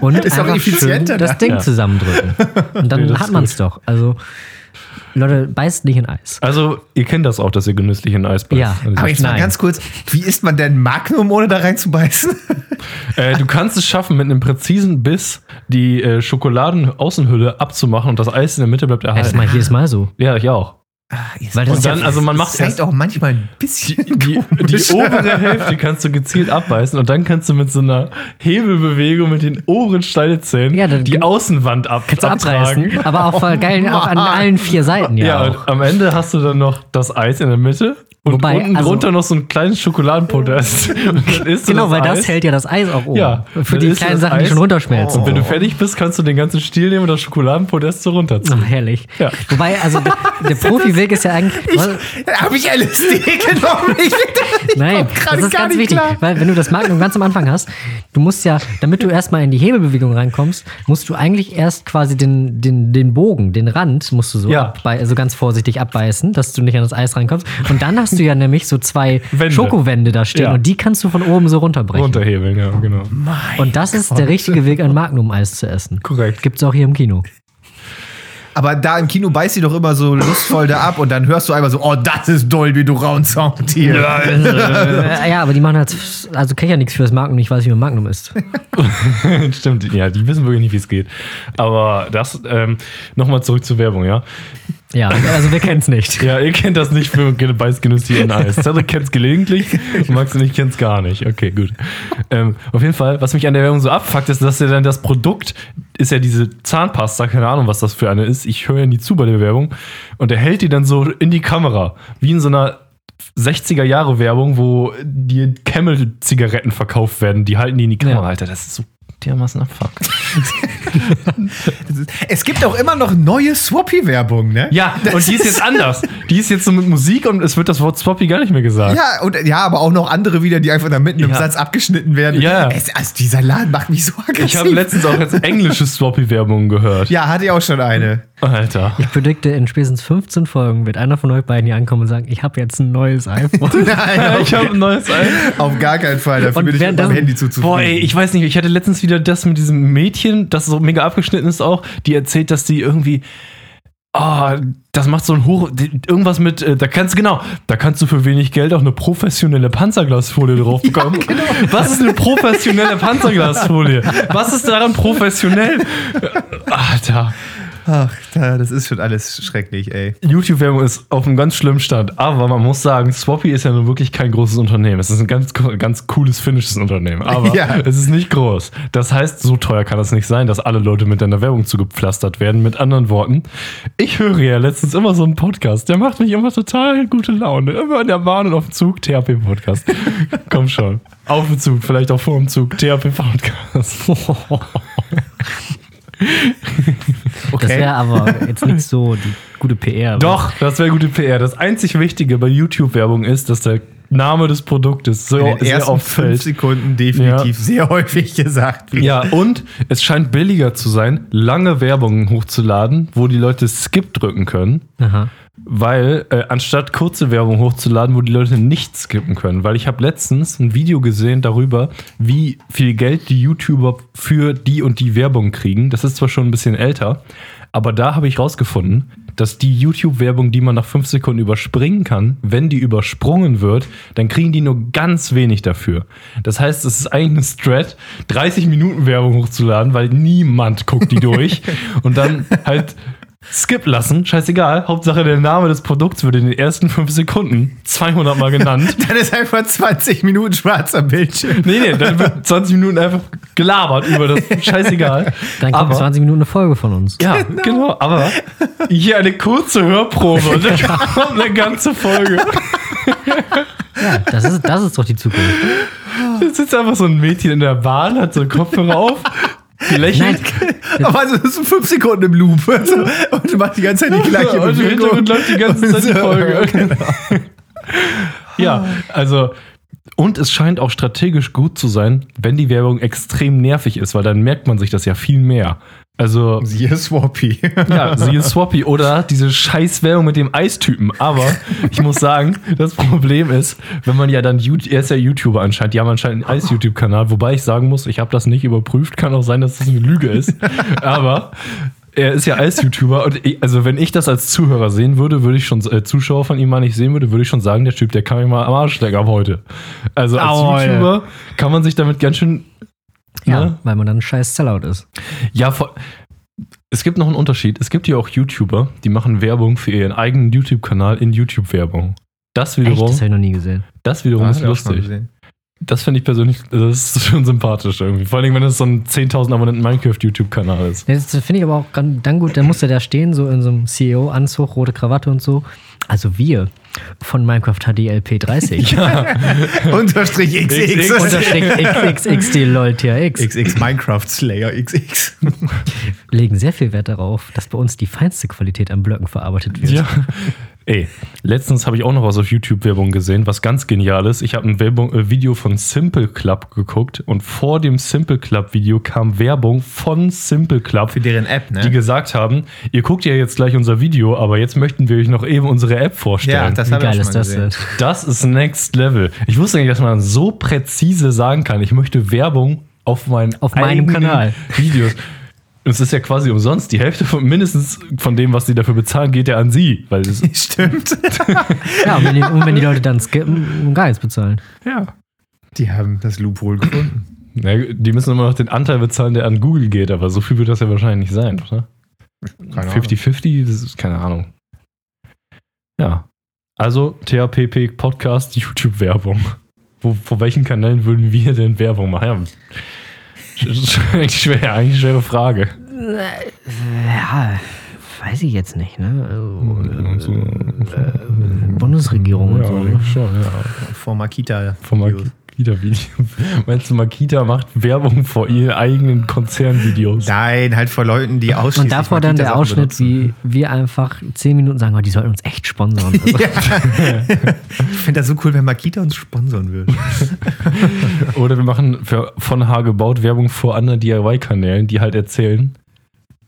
und ist auch einfach effizienter, schön das ne? Ding Ja. zusammendrücken. Und dann Nee, das hat ist man es doch. Also, Leute, beißt nicht in Eis. Also, ihr kennt das auch, dass ihr genüsslich in Eis beißt. Ja. Dieser Aber jetzt mal Nein. ganz kurz, wie isst man denn Magnum, ohne da reinzubeißen? *laughs* Äh, du kannst es schaffen, mit einem präzisen Biss die äh, Schokoladenaußenhülle abzumachen und das Eis in der Mitte bleibt Ja, das erhalten. mache ich jedes Mal so. Ja, ich auch. Weil das Und ist ja- dann, also man macht Das erst auch manchmal ein bisschen die, die obere Hälfte kannst du gezielt abbeißen und dann kannst du mit so einer Hebelbewegung mit den oberen Schneidezähnen Ja, dann die Außenwand ab, Kannst abtragen. abreißen, aber auch voll geil, auch an *laughs* allen vier Seiten ja, Ja, auch. und am Ende hast du dann noch das Eis in der Mitte und Wobei, unten also- drunter noch so ein kleines Schokoladenpodest. *laughs* Genau, weil Eis. das hält ja das Eis auch oben. Ja, Für die kleinen Sachen, die Eis. schon runterschmelzen. Und wenn du fertig bist, kannst du den ganzen Stiel nehmen und das Schokoladenpodest so runterziehen. Ach, herrlich. Ja. Wobei, also der, der *laughs* Profi-Weg ist ja eigentlich. Habe *laughs* ich LSD genommen? Ich, ich Nein, das ist ganz wichtig, klar. weil wenn du das Magnum ganz am Anfang hast, du musst ja, damit du erstmal in die Hebelbewegung reinkommst, musst du eigentlich erst quasi den, den, den Bogen, den Rand, musst du so, Ja. also ganz vorsichtig abbeißen, dass du nicht an das Eis reinkommst. Und dann hast du ja nämlich so zwei Wände. Schokowände da stehen Ja. und die kannst du von oben so runterbrechen. Runterhebeln, ja, genau. Und das ist der richtige Weg, ein Magnum-Eis zu essen. Korrekt. Gibt's auch hier im Kino. Aber da im Kino beißt sie doch immer so lustvoll da ab und dann hörst du einfach so, oh, das ist Dolby Surround Sound hier. *laughs* Äh, ja, aber die machen halt, also kenn ich ja nichts für das Magnum, ich weiß nicht, wie man Magnum ist. *laughs* Stimmt, ja, die wissen wirklich nicht, wie es geht. Aber das, ähm, nochmal zurück zur Werbung, ja. Ja, also wir kennen's nicht. Ja, ihr kennt das nicht für in Eis. *laughs* Cedric kennt es gelegentlich, Max und ich kennt es gar nicht. Okay, gut. Ähm, auf jeden Fall, was mich an der Werbung so abfuckt, ist, dass er dann das Produkt ist ja diese Zahnpasta, keine Ahnung, was das für eine ist. Ich höre ja nie zu bei der Werbung. Und er hält die dann so in die Kamera, wie in so einer 60er Jahre Werbung, wo die Camel-Zigaretten verkauft werden. Die halten die in die Kamera, Ja. Alter. Das ist so dermaßen abfuck. *laughs* Es gibt auch immer noch neue Swappy-Werbung, ne? Ja, und die ist jetzt anders. Die ist jetzt so mit Musik und es wird das Wort Swappy gar nicht mehr gesagt. Ja, und, ja, aber auch noch andere wieder, die einfach da mitten im Ja. Satz abgeschnitten werden. Ja. Es, also dieser Laden macht mich so aggressiv. Ich habe letztens auch jetzt englische *laughs* Swappy-Werbung gehört. Ja, hatte ich auch schon eine. Alter. Ich predikte, in spätestens 15 Folgen wird einer von euch beiden hier ankommen und sagen, ich habe jetzt ein neues iPhone. *laughs* Nein, Ich habe ein neues Ei. auf gar keinen Fall. Dafür Und bin ich mit meinem Handy zuzufrieden. Boah, ey, ich weiß nicht, ich hatte letztens wieder das mit diesem Mädchen, das so mega abgeschnitten ist auch, die erzählt, dass die irgendwie. Ah, das macht so ein Hoch. Irgendwas mit, äh, da kannst du, genau, da kannst du für wenig Geld auch eine professionelle Panzerglasfolie *laughs* drauf bekommen. Was ist eine professionelle Panzerglasfolie? Was ist daran professionell? *laughs* Alter. Ach, da, das ist schon alles schrecklich, ey. YouTube-Werbung ist auf einem ganz schlimmen Stand. Aber man muss sagen, Swappy ist ja nun wirklich kein großes Unternehmen. Es ist ein ganz, ganz cooles finnisches Unternehmen. Aber *laughs* Ja. es ist nicht groß. Das heißt, so teuer kann es nicht sein, dass alle Leute mit deiner Werbung zugepflastert werden. Mit anderen Worten, ich höre ja letztens immer so einen Podcast. Der macht mich immer total gute Laune. Immer in der Bahn und auf dem Zug. THP-Podcast. *laughs* Komm schon. Auf dem Zug, vielleicht auch vor dem Zug. THP-Podcast. *laughs* Das wäre aber jetzt nicht so die gute PR. Doch, das wäre gute PR. Das einzig Wichtige bei YouTube-Werbung ist, dass der Name des Produktes so In den sehr ersten fünf. Sekunden definitiv sehr häufig gesagt wird. Ja, und es scheint billiger zu sein, lange Werbungen hochzuladen, wo die Leute Skip drücken können, Aha. Weil äh, anstatt kurze Werbung hochzuladen, wo die Leute nicht skippen können. Weil ich habe letztens ein Video gesehen darüber, wie viel Geld die YouTuber für die und die Werbung kriegen. Das ist zwar schon ein bisschen älter, aber da habe ich rausgefunden, dass die YouTube-Werbung, die man nach fünf Sekunden überspringen kann, wenn die übersprungen wird, dann kriegen die nur ganz wenig dafür. Das heißt, es ist eigentlich ein Strat, 30 Minuten Werbung hochzuladen, weil niemand guckt die *laughs* durch und dann halt skip lassen, scheißegal. Hauptsache der Name des Produkts wird in den ersten fünf Sekunden 200 Mal genannt. *laughs* Dann ist einfach 20 Minuten schwarzer Bildschirm. Nee, nee, dann wird 20 Minuten einfach gelabert über das. *laughs* Scheißegal. Dann kommt Aber- 20 Minuten eine Folge von uns. Ja, genau. Aber hier eine kurze Hörprobe und dann *laughs* kommt eine ganze Folge. Ja, das ist, das ist doch die Zukunft. Da sitzt einfach so ein Mädchen in der Bahn, hat so einen Kopfhörer auf, lächelt. *laughs* Aber also, das sind 5 Sekunden im Loop. *laughs* Also, und du machst die ganze Zeit die gleiche und im. Hintergrund läuft die ganze Zeit die Folge. genau. *laughs* Ja, also. Und es scheint auch strategisch gut zu sein, wenn die Werbung extrem nervig ist, weil dann merkt man sich das ja viel mehr. Also, Siehe Swappy. *laughs* ja, siehe Swappy oder diese Scheißwerbung mit dem Eistypen. Aber ich muss sagen, das Problem ist, wenn man ja dann, er ist ja YouTuber anscheinend, die haben anscheinend einen Eis-YouTube-Kanal, wobei ich sagen muss, ich habe das nicht überprüft, kann auch sein, dass das eine Lüge ist. Aber er ist ja Eis-YouTuber und ich, also wenn ich das als Zuhörer sehen würde, würde ich schon, äh, Zuschauer von ihm mal nicht sehen würde, würde ich schon sagen, der Typ, der kann mich mal am Arsch lecken ab heute. Also als Au, ja. YouTuber kann man sich damit ganz schön Ja, Ne? weil man dann ein scheiß Sellout ist. ja, vor, es gibt noch einen Unterschied. Es gibt ja auch YouTuber, die machen Werbung für ihren eigenen YouTube-Kanal in YouTube-Werbung. Das Echt, wiederum, das habe ich noch nie gesehen. das wiederum ist lustig. Das finde ich persönlich, das ist schon sympathisch irgendwie. Vor allem, wenn es so ein 10.000 Abonnenten Minecraft-YouTube-Kanal ist. Das finde ich aber auch dann gut, dann muss er da stehen, so in so einem CEO-Anzug, rote Krawatte und so. Also wir von Minecraft HDLP 30. *laughs* Unterstrich XX. XX. Unterstrich XXXD LOLTRX XX Minecraft Slayer XX. legen sehr viel Wert darauf, dass bei uns die feinste Qualität an Blöcken verarbeitet wird. Ja. Ey, letztens habe ich auch noch was auf YouTube-Werbung gesehen, was ganz genial ist. Ich habe ein Werbung, äh, Video von Simple Club geguckt und vor dem Simple Club-Video kam Werbung von Simple Club. Für deren App, ne? die gesagt haben, ihr guckt ja jetzt gleich unser Video, aber jetzt möchten wir euch noch eben unsere App vorstellen. ja, das Wie habe ich auch geil ist das denn? Das ist Next Level. Ich wusste nicht, dass man so präzise sagen kann, ich möchte Werbung auf, meinen Auf meinem Kanal. Videos. Und es ist ja quasi umsonst. Die Hälfte von mindestens von dem, was sie dafür bezahlen, geht ja an sie. Weil es, *laughs* Stimmt. *laughs* Ja, und wenn, die, und wenn die Leute dann skippen, gar nichts bezahlen. ja. Die haben das Loophole gefunden. Na, die müssen immer noch den Anteil bezahlen, der an Google geht, aber so viel wird das ja wahrscheinlich nicht sein, oder? Keine Ahnung. 50-50, das ist keine Ahnung. Ja. Also, THPP Podcast, *laughs* YouTube-Werbung. Wo, vor welchen Kanälen würden wir denn Werbung machen? Ja. Das ist *laughs* eigentlich schwer, eigentlich eine schwere Frage. Ja, weiß ich jetzt nicht, ne? Also, äh, Bundesregierung und so. Ne? ich schon, ja. Vor Makita. Von Makita-Videos. *laughs* Meinst du, Makita macht Werbung vor ihren eigenen Konzernvideos? Nein, halt vor Leuten, die ausschließlich Und davor dann der Ausschnitt, benutzen. wie wir einfach zehn Minuten sagen, oh, die sollten uns echt sponsern. *laughs* Also, Ich finde das so cool, wenn Makita uns sponsern würde. *laughs* Oder wir machen für, von H gebaut Werbung vor anderen DIY-Kanälen, die halt erzählen,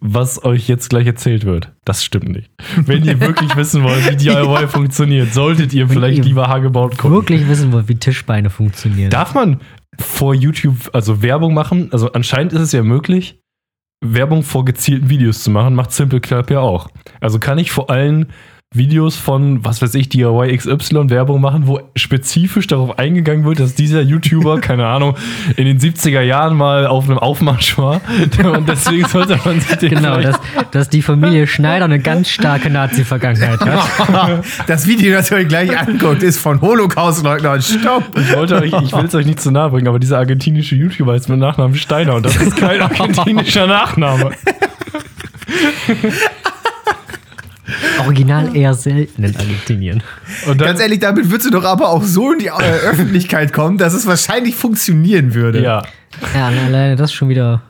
was euch jetzt gleich erzählt wird. Das stimmt nicht. Wenn ihr wirklich *laughs* wissen wollt, wie DIY funktioniert, solltet ihr vielleicht lieber H gebaut gucken. wirklich wissen wollt, wie Tischbeine funktionieren. Darf man vor YouTube also Werbung machen? Also anscheinend ist es ja möglich, Werbung vor gezielten Videos zu machen. Macht Simple Club ja auch. Also kann ich vor allen Videos von, was weiß ich, DIY XY Werbung machen, wo spezifisch darauf eingegangen wird, dass dieser YouTuber, *laughs* keine Ahnung, in den 70er Jahren mal auf einem Aufmarsch war. *laughs* Und deswegen sollte man sich den Genau, dass, dass die Familie *laughs* Schneider eine ganz starke Nazi-Vergangenheit hat. Das Video, das ihr euch gleich anguckt, ist von Holocaust-Leugnern. Stopp! Ich wollte euch, ich will es euch nicht zu nahe bringen, aber dieser argentinische YouTuber ist mit Nachnamen Steiner und das ist kein argentinischer Nachname. Original eher selten in Argentinien. Und dann, Ganz ehrlich, damit würdest du doch aber auch so in die äh, Öffentlichkeit kommen, dass es wahrscheinlich funktionieren würde. ja. Ja, alleine das ist schon wieder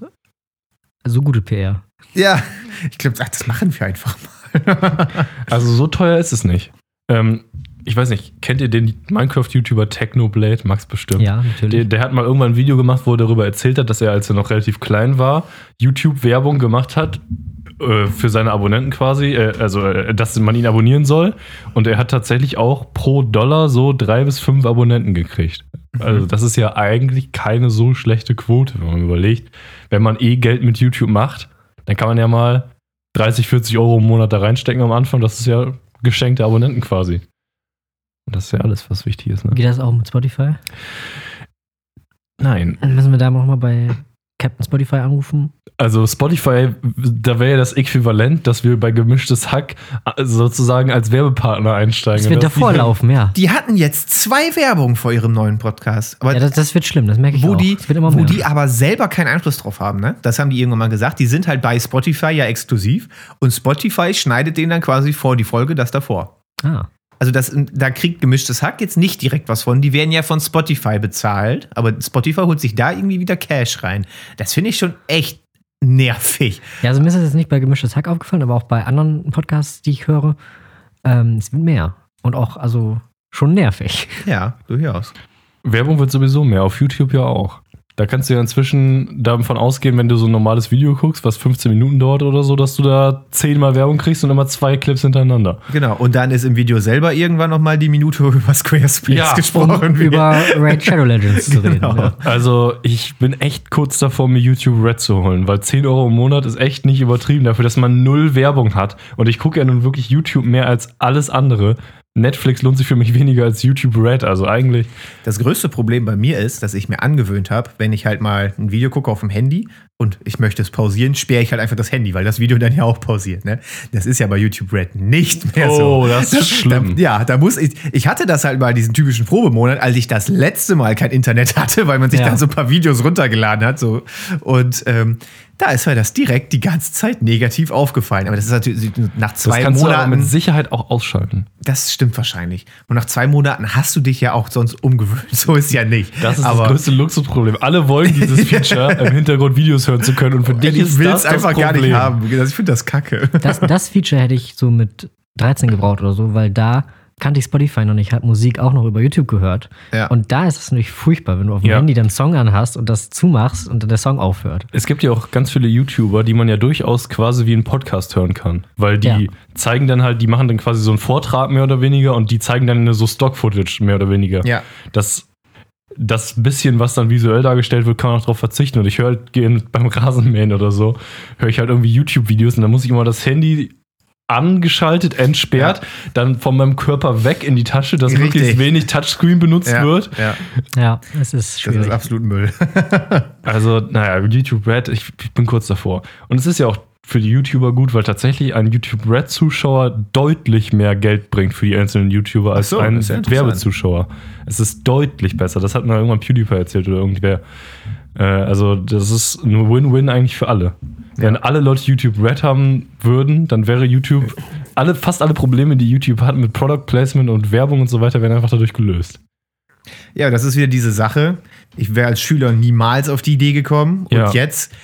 so gute PR. Ja. Ich glaube, das machen wir einfach mal. *laughs* Also so teuer ist es nicht. Ähm, ich weiß nicht, kennt ihr den Minecraft-YouTuber Technoblade? Max bestimmt. Ja, Der, natürlich. der hat mal irgendwann ein Video gemacht, wo er darüber erzählt hat, dass er, als er noch relativ klein war, YouTube-Werbung gemacht hat äh, für seine Abonnenten quasi, äh, also äh, dass man ihn abonnieren soll. Und er hat tatsächlich auch pro Dollar so drei bis fünf Abonnenten gekriegt. Also das ist ja eigentlich keine so schlechte Quote, wenn man überlegt. Wenn man eh Geld mit YouTube macht, dann kann man ja mal 30, 40 Euro im Monat da reinstecken am Anfang. Das ist ja geschenkte Abonnenten quasi. Und das ist ja alles, was wichtig ist. Ne? Geht das auch mit Spotify? Nein. Dann müssen wir da nochmal bei Captain Spotify anrufen. Also Spotify, da wäre ja das Äquivalent, dass wir bei gemischtes Hack äh, sozusagen als Werbepartner einsteigen. Das wird davor die- laufen, ja. Die hatten jetzt zwei Werbungen vor ihrem neuen Podcast. Aber Ja, das, das wird schlimm, das merke ich wo auch. die, das wird immer wo mehr. die aber selber keinen Einfluss drauf haben, ne? Das haben die irgendwann mal gesagt. Die sind halt bei Spotify ja exklusiv und Spotify schneidet denen dann quasi vor die Folge das davor. ah. Also das, da kriegt gemischtes Hack jetzt nicht direkt was von. Die werden ja von Spotify bezahlt, aber Spotify holt sich da irgendwie wieder Cash rein. Das finde ich schon echt nervig. Ja, also mir ist das jetzt nicht bei Gemischtes Hack aufgefallen, aber auch bei anderen Podcasts, die ich höre, ähm, es wird mehr. Und auch, also, schon nervig. Ja, durchaus. Werbung wird sowieso mehr, auf YouTube ja auch. Da kannst du ja inzwischen davon ausgehen, wenn du so ein normales Video guckst, was 15 Minuten dauert oder so, dass du da zehnmal Werbung kriegst und immer zwei Clips hintereinander. Genau. Und dann ist im Video selber irgendwann noch mal die Minute über Squarespace Ja, gesprochen. wird. Über Raid Shadow Legends zu reden. Genau. Ja. Also ich bin echt kurz davor, mir YouTube Red zu holen, weil 10 Euro im Monat ist echt nicht übertrieben dafür, dass man null Werbung hat. Und ich gucke ja nun wirklich YouTube mehr als alles andere. Netflix lohnt sich für mich weniger als YouTube Red, also eigentlich. Das größte Problem bei mir ist, dass ich mir angewöhnt habe, wenn ich halt mal ein Video gucke auf dem Handy und ich möchte es pausieren, sperre ich halt einfach das Handy, weil das Video dann ja auch pausiert. Ne? Das ist ja bei YouTube Red nicht mehr so. Oh, das ist schlimm. Da, ja, da muss ich. Ich hatte das halt mal diesen typischen Probemonat, als ich das letzte Mal kein Internet hatte, weil man sich Ja. dann so ein paar Videos runtergeladen hat. So. Und ähm, da ist mir das direkt die ganze Zeit negativ aufgefallen. Aber das ist natürlich nach Das zwei kannst du aber Monaten. mit Sicherheit auch ausschalten. Das stimmt wahrscheinlich. Und nach zwei Monaten hast du dich ja auch sonst umgewöhnt. *laughs* So ist ja nicht. Das ist Aber das größte Luxusproblem. Alle wollen dieses *laughs* Feature, im Hintergrund Videos hören zu können. Und für dich ich ist will das es einfach das gar nicht Problem. haben. Ich finde das kacke. Das, das Feature hätte ich so mit 13 gebraucht oder so, weil da kannte ich Spotify noch nicht, habe Musik auch noch über YouTube gehört. Ja. Und da ist es natürlich furchtbar, wenn du auf dem Ja. Handy dann einen Song anhast und das zumachst und dann der Song aufhört. Es gibt ja auch ganz viele YouTuber, die man ja durchaus quasi wie einen Podcast hören kann. Weil die Ja. zeigen dann halt, die machen dann quasi so einen Vortrag mehr oder weniger und die zeigen dann so Stock-Footage mehr oder weniger. Ja. Das, das bisschen, was dann visuell dargestellt wird, kann man auch darauf verzichten. Und ich höre halt gehen beim Rasenmähen oder so, höre ich halt irgendwie YouTube-Videos und dann muss ich immer das Handy angeschaltet, entsperrt, dann von meinem Körper weg in die Tasche, dass Richtig. möglichst wenig Touchscreen benutzt Ja. wird. ja. Ja, es ist Das schwierig. ist absolut Müll. *laughs* Also, naja, YouTube Red, ich, ich bin kurz davor. Und es ist ja auch für die YouTuber gut, weil tatsächlich ein YouTube Red-Zuschauer deutlich mehr Geld bringt für die einzelnen YouTuber als so, ein ja. Werbezuschauer. Es ist deutlich besser. Das hat mir irgendwann PewDiePie erzählt oder irgendwer. Äh, also, das ist eine Win-Win eigentlich für alle. Wenn alle Leute YouTube Red haben würden, dann wäre YouTube, *laughs* alle, fast alle Probleme, die YouTube hat mit Product Placement und Werbung und so weiter, werden einfach dadurch gelöst. Ja, das ist wieder diese Sache. Ich wäre als Schüler niemals auf die Idee gekommen. Und Ja. jetzt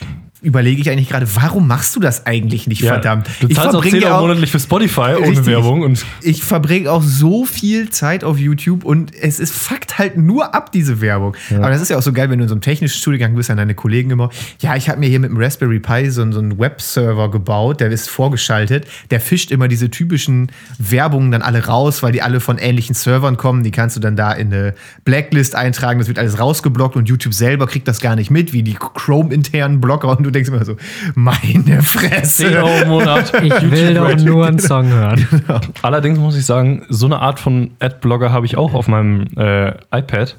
überlege ich eigentlich gerade, warum machst du das eigentlich nicht, verdammt? Du ich zahlst auch 10 verbringe Euro monatlich für Spotify ohne Richtig. Werbung und ich verbringe auch so viel Zeit auf YouTube und es ist fuckt halt nur ab, diese Werbung. Aber das ist ja auch so geil, wenn du in so einem technischen Studiengang bist, dann deine Kollegen immer, ja, ich habe mir hier mit dem Raspberry Pi so, so einen Webserver gebaut, der ist vorgeschaltet, der fischt immer diese typischen Werbungen dann alle raus, weil die alle von ähnlichen Servern kommen, die kannst du dann da in eine Blacklist eintragen, das wird alles rausgeblockt und YouTube selber kriegt das gar nicht mit, wie die Chrome-internen Blocker und du denkst immer so, meine Fresse. 10 Euro im Monat. *laughs* Ich will doch nur einen Song hören. Allerdings muss ich sagen, so eine Art von Adblogger habe ich auch auf meinem äh, iPad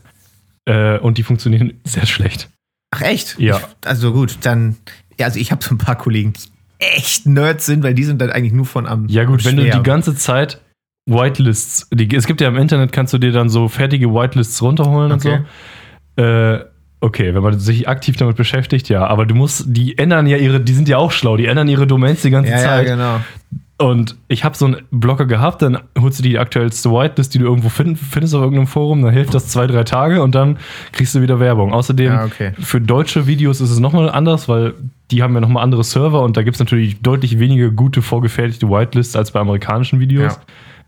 äh, und die funktionieren sehr schlecht. Ach echt? Ja. Ich, also gut, dann, ja, also ich habe so ein paar Kollegen, die echt Nerds sind, weil die sind dann eigentlich nur von am Ja gut, am wenn du die ganze Zeit Whitelists, die, es gibt ja im Internet, kannst du dir dann so fertige Whitelists runterholen Okay. und so. Äh, okay, wenn man sich aktiv damit beschäftigt, ja, aber du musst, die ändern ja ihre, die sind ja auch schlau, die ändern ihre Domains die ganze ja, ja, Zeit. genau. Und ich habe so einen Blocker gehabt, dann holst du die aktuellste Whitelist, die du irgendwo find, findest auf irgendeinem Forum, dann hilft das zwei, drei Tage und dann kriegst du wieder Werbung. Außerdem, Ja, okay. für deutsche Videos ist es nochmal anders, weil die haben ja nochmal andere Server und da gibt es natürlich deutlich weniger gute vorgefertigte Whitelists als bei amerikanischen Videos. Ja.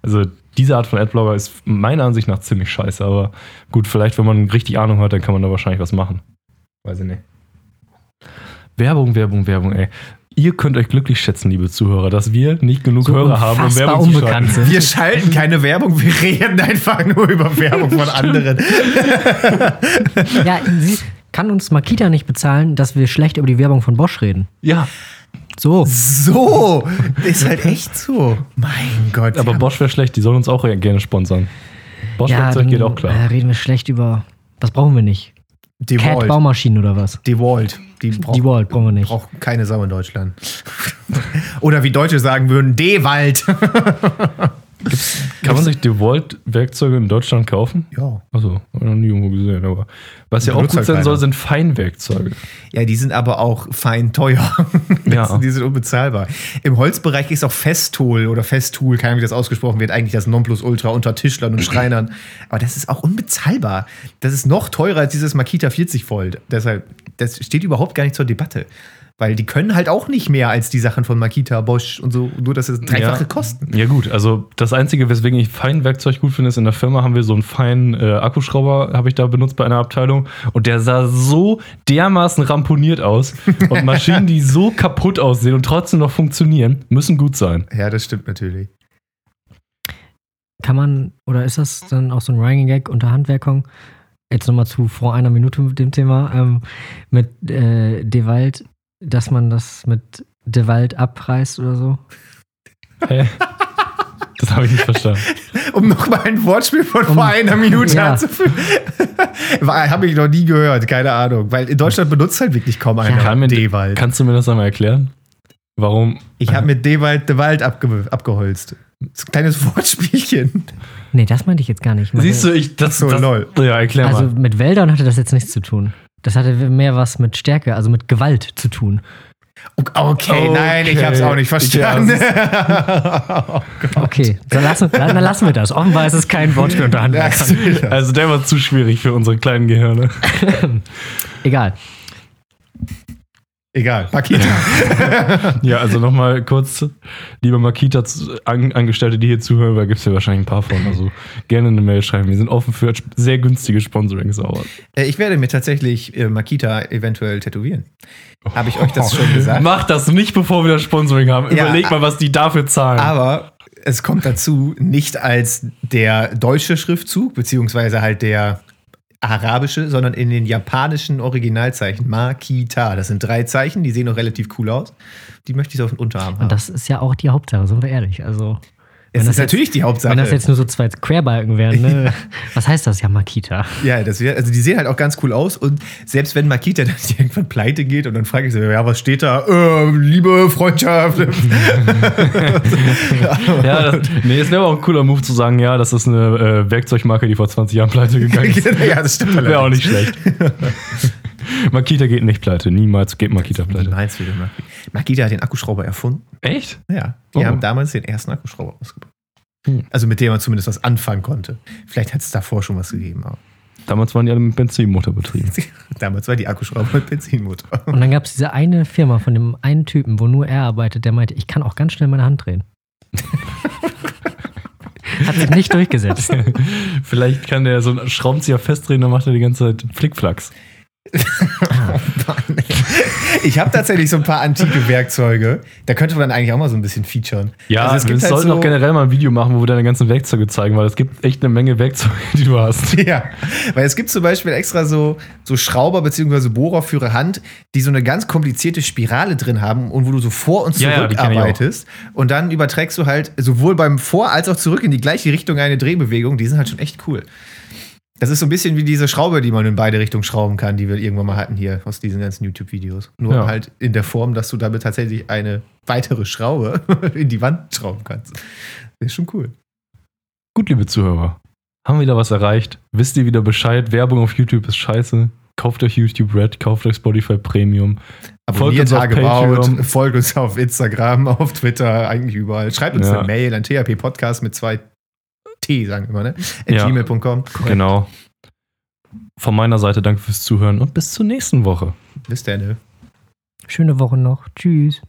Also diese Art von Adblogger ist meiner Ansicht nach ziemlich scheiße, aber gut, vielleicht, wenn man richtig Ahnung hat, dann kann man da wahrscheinlich was machen. Weiß ich nicht. Werbung, Werbung, Werbung, ey. Ihr könnt euch glücklich schätzen, liebe Zuhörer, dass wir nicht genug So Hörer haben, um Werbung zu unbekannt schalten. sind. Wir schalten keine Werbung, wir reden einfach nur über Werbung von anderen. Ja, kann uns Makita nicht bezahlen, dass wir schlecht über die Werbung von Bosch reden. Ja, So. So, ist halt echt so. Mein Gott. aber ja. Bosch wäre schlecht, die sollen uns auch gerne sponsern. Bosch Ja, Werkzeug geht auch klar. Äh, reden wir schlecht über. Was brauchen wir nicht? Cat DeWalt. Baumaschinen oder was? DeWalt. Die braucht, Die Walt brauchen wir nicht. braucht keine Sau in Deutschland. *laughs* Oder wie Deutsche sagen würden, *laughs* D-Wald. Kann man sich DeWalt-Werkzeuge in Deutschland kaufen? Ja. Achso, habe ich noch nie irgendwo gesehen. Aber was ja auch gut halt sein soll, sind Feinwerkzeuge. Ja, die sind aber auch fein teuer. *laughs* Ja. Die sind unbezahlbar. Im Holzbereich ist auch Festool oder Festool, keine Ahnung, wie das ausgesprochen wird, eigentlich das Nonplusultra unter Tischlern und Schreinern. Aber das ist auch unbezahlbar. Das ist noch teurer als dieses Makita 40 Volt. Deshalb, das steht überhaupt gar nicht zur Debatte. Weil die können halt auch nicht mehr als die Sachen von Makita, Bosch und so, nur dass es dreifache ja. kosten. Ja, gut. Also, das Einzige, weswegen ich Feinwerkzeug gut finde, ist in der Firma haben wir so einen feinen äh, Akkuschrauber, habe ich da benutzt bei einer Abteilung. Und der sah so dermaßen ramponiert aus. *laughs* Und Maschinen, die so kaputt aussehen und trotzdem noch funktionieren, müssen gut sein. Ja, das stimmt natürlich. Kann man, oder ist das dann auch so ein Running Gag unter Handwerkung? Jetzt nochmal zu vor einer Minute mit dem Thema, ähm, mit äh, Dewald, dass man das mit Dewald abreißt oder so. Hä? Das habe ich nicht verstanden. Um nochmal ein Wortspiel von Um- vor einer Minute Ja. anzufügen. *laughs* Habe ich noch nie gehört, keine Ahnung. Weil in Deutschland benutzt halt wirklich kaum einer Kann D-Wald. Kannst du mir das einmal erklären? Warum? Ich habe mit D-Wald den Wald abge abgeholzt. Das ist ein kleines Wortspielchen. Nee, das meinte ich jetzt gar nicht. Ich meinte- Siehst du, ich. Das, so, das, lol. Ja, erklär Also mal. mit Wäldern hatte das jetzt nichts zu tun. Das hatte mehr was mit Stärke, also mit Gewalt zu tun. Okay, nein, ich habe es auch nicht verstanden. *laughs* Okay, dann lassen, dann lassen wir das. Offenbar ist es kein Wortspiel *laughs* unter Handwerkern. Also, der war zu schwierig für unsere kleinen Gehirne. Egal. Egal, Makita. *laughs* Ja, also nochmal kurz, liebe Makita-Angestellte, die hier zuhören, da gibt es ja wahrscheinlich ein paar von. Also gerne eine Mail schreiben. Wir sind offen für sehr günstige Sponsorings. Aber Äh, ich werde mir tatsächlich äh, Makita eventuell tätowieren. Habe ich euch das schon gesagt? Mach das nicht, bevor wir das Sponsoring haben. Ja, Überleg mal, was die dafür zahlen. Aber es kommt dazu nicht als der deutsche Schriftzug, beziehungsweise halt der arabische, sondern in den japanischen Originalzeichen. Makita. Das sind drei Zeichen, die sehen auch relativ cool aus. Die möchte ich so auf den Unterarm haben. Und das ist ja auch die Hauptsache, sind wir ehrlich. Also, das wenn ist das jetzt- natürlich die Hauptsache. wenn das jetzt nur so zwei Querbalken wären, ne? was heißt das? Ja, Makita. ja, das wär, also die sehen halt auch ganz cool aus und selbst wenn Makita *laughs* dann irgendwann pleite geht und dann frage ich so, ja, was steht da? Äh, Liebe, Freundschaft. *laughs* ja, das, nee, es wäre auch ein cooler Move zu sagen, ja, das ist eine äh, Werkzeugmarke, die vor 20 Jahren pleite gegangen ist. *laughs* ja, das stimmt Wäre auch nicht schlecht. Makita geht nicht pleite. Niemals geht Makita pleite. Niemals würde man. Makita hat den Akkuschrauber erfunden. Echt? Ja, die Oh. haben damals den ersten Akkuschrauber ausgebaut. Hm. Also mit dem man zumindest was anfangen konnte. Vielleicht hat es davor schon was gegeben. Aber Damals waren die alle mit Benzinmotor betrieben. *laughs* damals war die Akkuschrauber mit Benzinmotor. Und dann gab es diese eine Firma von dem einen Typen, wo nur er arbeitet, der meinte, ich kann auch ganz schnell meine Hand drehen. *laughs* Hat sich nicht durchgesetzt. Vielleicht kann der so einen Schraubenzieher festdrehen, dann macht er die ganze Zeit Flickflacks. *laughs* Ich habe tatsächlich so ein paar antike Werkzeuge. Da könnte man dann eigentlich auch mal so ein bisschen featuren. Ja, Also es wir gibt halt sollten so- auch generell mal ein Video machen, wo wir deine ganzen Werkzeuge zeigen, weil es gibt echt eine Menge Werkzeuge, die du hast. *laughs* Ja, weil es gibt zum Beispiel extra so, so Schrauber bzw. Bohrer für Hand, die so eine ganz komplizierte Spirale drin haben und wo du so vor und Ja, ja, zurück ich auch. arbeitest. Und dann überträgst du halt sowohl beim Vor- als auch zurück in die gleiche Richtung eine Drehbewegung. Die sind halt schon echt cool. Das ist so ein bisschen wie diese Schraube, die man in beide Richtungen schrauben kann, die wir irgendwann mal hatten hier aus diesen ganzen YouTube-Videos. Nur Ja. halt in der Form, dass du damit tatsächlich eine weitere Schraube *laughs* in die Wand schrauben kannst. Das ist schon cool. Gut, liebe Zuhörer, haben wieder was erreicht. Wisst ihr wieder Bescheid? Werbung auf YouTube ist scheiße. Kauft euch YouTube Red, kauft euch Spotify Premium. Abonniert uns auf Tagebaut, Patreon. *laughs* folgt uns auf Instagram, auf Twitter, eigentlich überall. Schreibt uns Ja. eine Mail an THP Podcast mit zwei T, sagen wir mal, ne? At Ja. gmail.com. Genau. Von meiner Seite danke fürs Zuhören und bis zur nächsten Woche. Bis dann. ne? Schöne Woche noch. Tschüss.